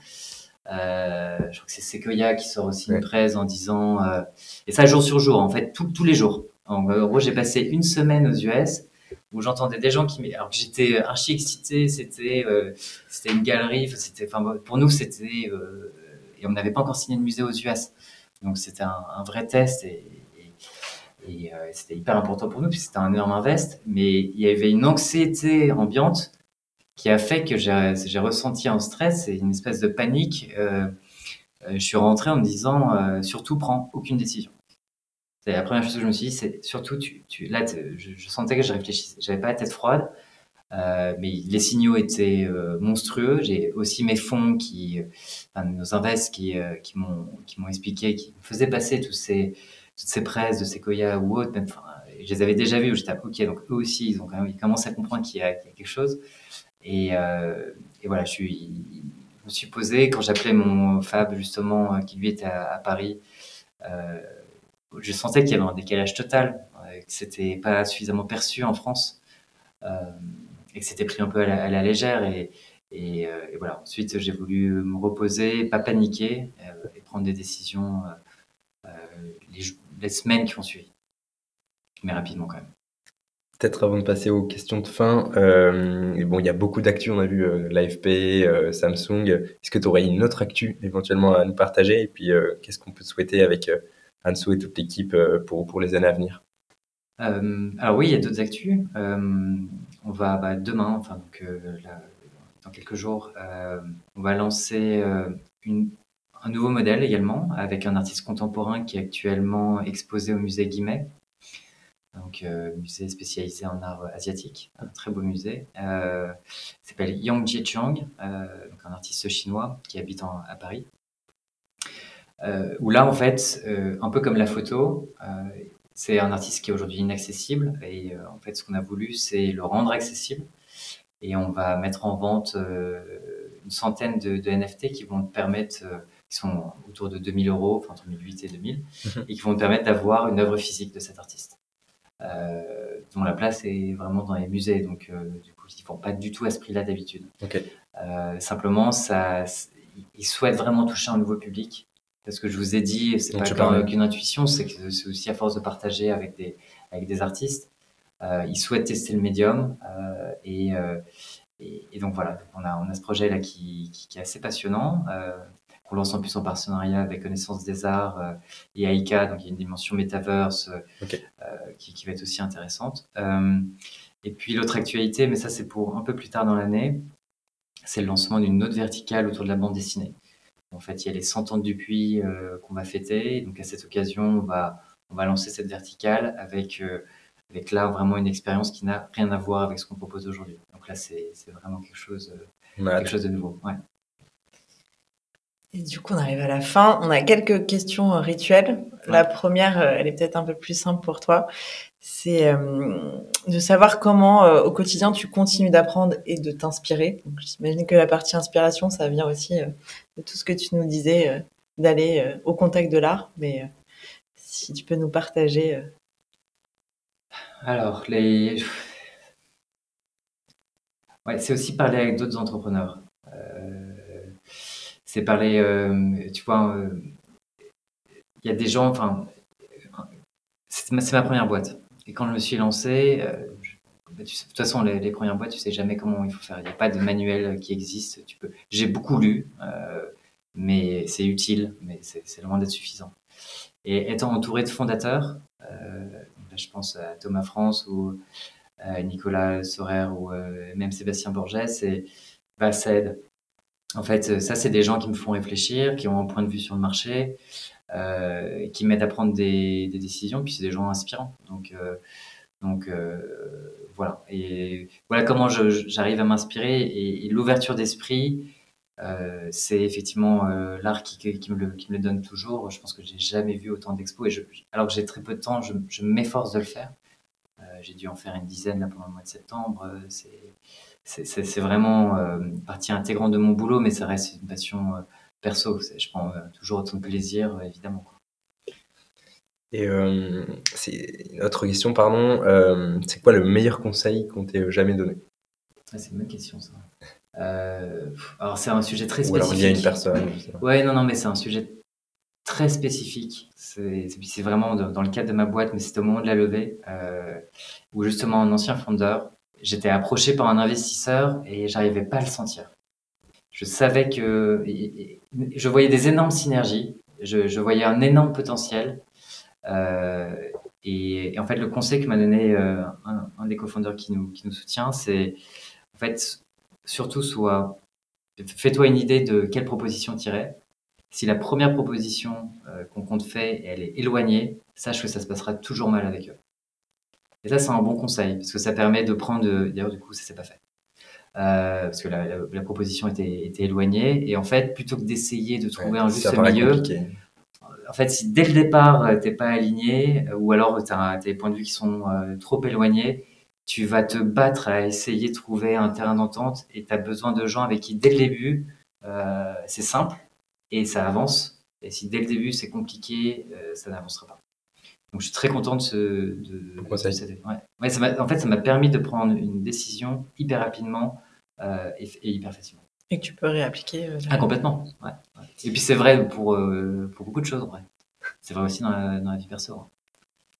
Euh, je crois que c'est Sequoia qui sort aussi Ouais. une presse en disant euh, et ça jour sur jour en fait tout- tous les jours. En gros j'ai passé une semaine aux US où j'entendais des gens qui alors que j'étais archi excité c'était euh, c'était une galerie pour nous c'était euh, et on n'avait pas encore signé de musée aux US donc c'était un, vrai test et, euh, c'était hyper important pour nous puisque c'était un énorme invest mais il y avait une anxiété ambiante qui a fait que j'ai j'ai ressenti un stress et une espèce de panique. Euh, euh, je suis rentré en me disant euh, surtout prends aucune décision. C'est la première chose que je me suis dit, c'est surtout tu, tu là je, sentais que je réfléchissais, j'avais pas la tête froide, euh, mais les signaux étaient euh, monstrueux. J'ai aussi mes fonds qui, euh, nos invests qui, m'ont expliqué, qui me faisaient passer tous ces toutes ces presses de Sequoia ou autres, enfin, je les avais déjà vus, où j'étais ah, ok, donc eux aussi, ils ont quand même, ils commencent à comprendre qu'il y, a quelque chose. Et, et voilà, je, suis, je me suis posé quand j'appelais mon Fab, justement, qui lui était à, à Paris. Je sentais qu'il y avait un décalage total, euh, que c'était pas suffisamment perçu en France, euh, et que c'était pris un peu à la, légère. Euh, et voilà, ensuite j'ai voulu me reposer, pas paniquer, et prendre des décisions les, semaines qui ont suivi. Mais rapidement quand même. Peut-être avant de passer aux questions de fin, bon, il y a beaucoup d'actu, on a vu l'AFP, Samsung. Est-ce que tu aurais une autre actu éventuellement à nous partager? Et puis, qu'est-ce qu'on peut te souhaiter avec Anso et toute l'équipe euh, pour, pour les années à venir Euh, alors oui, il y a d'autres actus. Euh, on va bah, demain, enfin donc dans quelques jours, on va lancer un nouveau modèle également avec un artiste contemporain qui est actuellement exposé au musée Guimet, donc musée spécialisé en art asiatique, un très beau musée. Euh, il s'appelle Yang Jiechuang, euh, un artiste chinois qui habite à Paris. Euh, où là, en fait, euh, un peu comme la photo, euh, c'est un artiste qui est aujourd'hui inaccessible et euh, en fait ce qu'on a voulu c'est le rendre accessible et on va mettre en vente une centaine de, de NFT qui vont te permettre, qui sont autour de 2000 euros, enfin entre 1008 et 2000, et qui vont te permettre d'avoir une œuvre physique de cet artiste. Dont la place est vraiment dans les musées, donc du coup ils ne font pas du tout à ce prix-là d'habitude. Simplement, ça, ils souhaitent vraiment toucher un nouveau public. Parce que je vous ai dit, c'est pas qu'une intuition, c'est que c'est aussi à force de partager avec des, avec des artistes. Euh, ils souhaitent tester le médium. euh, et, euh, et, et donc voilà, on, a, on a ce projet-là qui, qui, qui est assez passionnant. Euh, qu'on lance en plus en partenariat avec Connaissance des Arts euh, et Aika, donc il y a une dimension metaverse euh, Ok. euh, qui, qui va être aussi intéressante. Euh, et puis l'autre actualité, mais ça c'est pour un peu plus tard dans l'année, c'est le lancement d'une autre verticale autour de la bande dessinée. En fait, il y a les 100 ans de Dupuis euh, qu'on va fêter. Donc, à cette occasion, on va, on va lancer cette verticale avec, euh, avec là vraiment une expérience qui n'a rien à voir avec ce qu'on propose aujourd'hui. Donc là, c'est c'est vraiment quelque chose, euh, quelque chose de nouveau. Ouais. Et du coup, on arrive à la fin. On a quelques questions rituelles. La première, elle est peut-être un peu plus simple pour toi. C'est euh, de savoir comment, euh, au quotidien, tu continues d'apprendre et de t'inspirer. J'imagine que la partie inspiration, ça vient aussi euh, de tout ce que tu nous disais, d'aller au contact de l'art. Mais si tu peux nous partager. Alors, les... ouais, c'est aussi parler avec d'autres entrepreneurs. C'est parler, tu vois, il y a des gens, enfin, c'est ma première boîte. Et quand je me suis lancé, euh, bah, tu sais, de toute façon, les, les premières boîtes, tu sais jamais comment il faut faire. Il n'y a pas de manuel qui existe. Tu peux... J'ai beaucoup lu, euh, mais c'est utile, mais c'est loin d'être suffisant. Et étant entouré de fondateurs, euh, là, je pense à Thomas France ou à Nicolas Sorer ou euh, même Sébastien Borges, et, bah. En fait, ça, c'est des gens qui me font réfléchir, qui ont un point de vue sur le marché, euh, qui m'aident à prendre des, décisions, puis c'est des gens inspirants. Donc, euh, euh, voilà. Et voilà comment j'arrive à m'inspirer. Et, l'ouverture d'esprit, c'est effectivement l'art qui, me le, donne toujours. Je pense que j'ai jamais vu autant d'expos. Alors que j'ai très peu de temps, je, m'efforce de le faire. J'ai dû en faire une dizaine pendant le mois de septembre. C'est vraiment partie intégrante de mon boulot, mais ça reste une passion perso. Je prends euh, toujours autant de plaisir, euh, évidemment. Et euh, c'est une autre question, pardon. Euh, c'est quoi le meilleur conseil qu'on t'ait jamais donné? Ah, c'est une bonne question, ça. Euh, alors c'est un sujet très Ou alors spécifique. il y a une personne. Ouais, non, non, mais c'est un sujet très spécifique. C'est vraiment dans le cadre de ma boîte, mais c'était au moment de la levée, où justement un ancien fondeur, j'étais approché par un investisseur et j'arrivais pas à le sentir. Je savais que je voyais des énormes synergies, je, je voyais un énorme potentiel. euh, et, et en fait, le conseil que m'a donné euh, un, un des cofondateurs qui nous, qui nous soutient, c'est en fait surtout soit fais-toi une idée de quelle proposition tirer. Si la première proposition euh, qu'on compte fait, elle est éloignée, sache que ça se passera toujours mal avec eux. Et ça, c'est un bon conseil, parce que ça permet de prendre... D'ailleurs, du coup, ça s'est pas fait. Euh, parce que la, la- la proposition était, était éloignée. Et en fait, plutôt que d'essayer de trouver Ouais, un juste milieu, compliqué. en fait, si dès le départ, euh, t'es pas aligné, euh, ou alors tu as, des points de vue qui sont euh, trop éloignés, tu vas te battre à essayer de trouver un terrain d'entente et tu as besoin de gens avec qui, dès le début, euh, c'est simple et ça avance. Et si dès le début, c'est compliqué, ça n'avancera pas. Donc, je suis très content de ce. De, cette- ouais. Ouais, ça m'a- en fait, ça m'a permis de prendre une décision hyper rapidement euh, et, et hyper facilement. Et que tu peux réappliquer. euh, Ah, complètement. Ouais, ouais. Et puis c'est vrai pour, euh, pour beaucoup de choses, en vrai. C'est vrai aussi dans la, dans la vie perso. hein.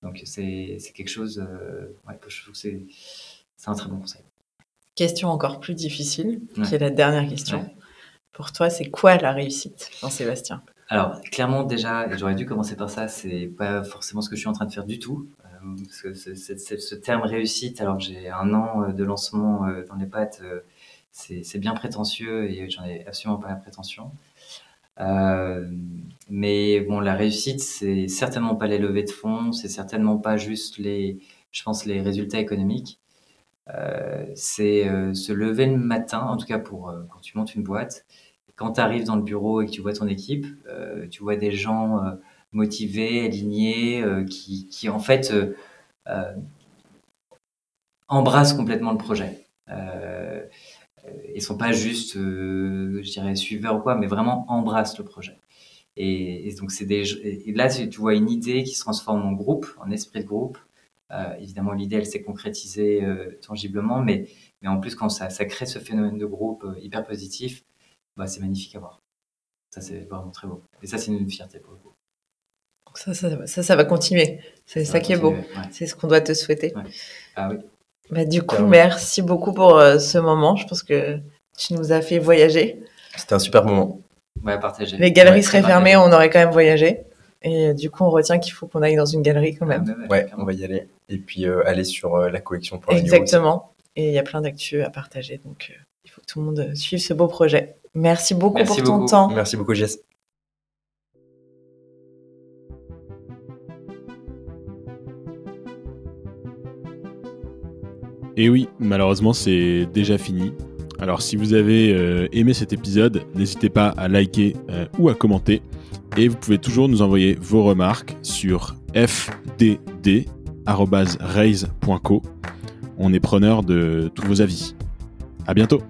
Donc c'est c'est quelque chose, euh, ouais, que je trouve que c'est c'est un très bon conseil. Question encore plus difficile, Ouais. qui est la dernière question. Ouais. Pour toi, c'est quoi la réussite, Jean-Sébastien Alors, clairement, déjà, j'aurais dû commencer par ça, c'est pas forcément ce que je suis en train de faire du tout. Euh, parce que ce, terme réussite, alors que j'ai un an euh, de lancement euh, dans les pattes, c'est bien prétentieux et j'en ai absolument pas la prétention. Mais bon, la réussite, c'est certainement pas les levées de fonds, c'est certainement pas juste les, je pense, les résultats économiques. C'est se lever le matin, en tout cas pour quand tu montes une boîte, quand tu arrives dans le bureau et que tu vois ton équipe, euh, tu vois des gens euh, motivés, alignés, euh, qui, qui en fait embrassent complètement le projet. Ils sont pas juste, je dirais, suiveurs ou quoi, mais vraiment embrassent le projet. Et, donc c'est des, là tu vois une idée qui se transforme en groupe, en esprit de groupe. Évidemment, l'idée elle s'est concrétisée tangiblement, mais, mais en plus quand ça, ça crée ce phénomène de groupe hyper positif, bah, c'est magnifique à voir. Ça, c'est vraiment très beau. Et ça, c'est une fierté pour le coup. Donc ça, ça, ça, ça va continuer. C'est ça, qui est beau. ouais. C'est ce qu'on doit te souhaiter. Ah oui. Bah, du coup, merci beaucoup pour euh, ce moment. Je pense que tu nous as fait voyager. C'était un super moment. Ouais, partagez. Les galeries Ouais, seraient fermées, partagé. on aurait quand même voyagé. Et euh, du coup, on retient qu'il faut qu'on aille dans une galerie quand même. Ah, ouais, on va y aller. Et puis euh, aller sur euh, la collection. Exactement. Et il y a plein d'actu à partager. Donc, euh, il faut que tout le monde suive ce beau projet. Merci beaucoup Merci pour ton temps. Merci beaucoup, Jess. Et oui, malheureusement, c'est déjà fini. Alors, si vous avez euh, aimé cet épisode, n'hésitez pas à liker euh, ou à commenter. Et vous pouvez toujours nous envoyer vos remarques sur fdd.raise.co. On est preneur de tous vos avis. À bientôt!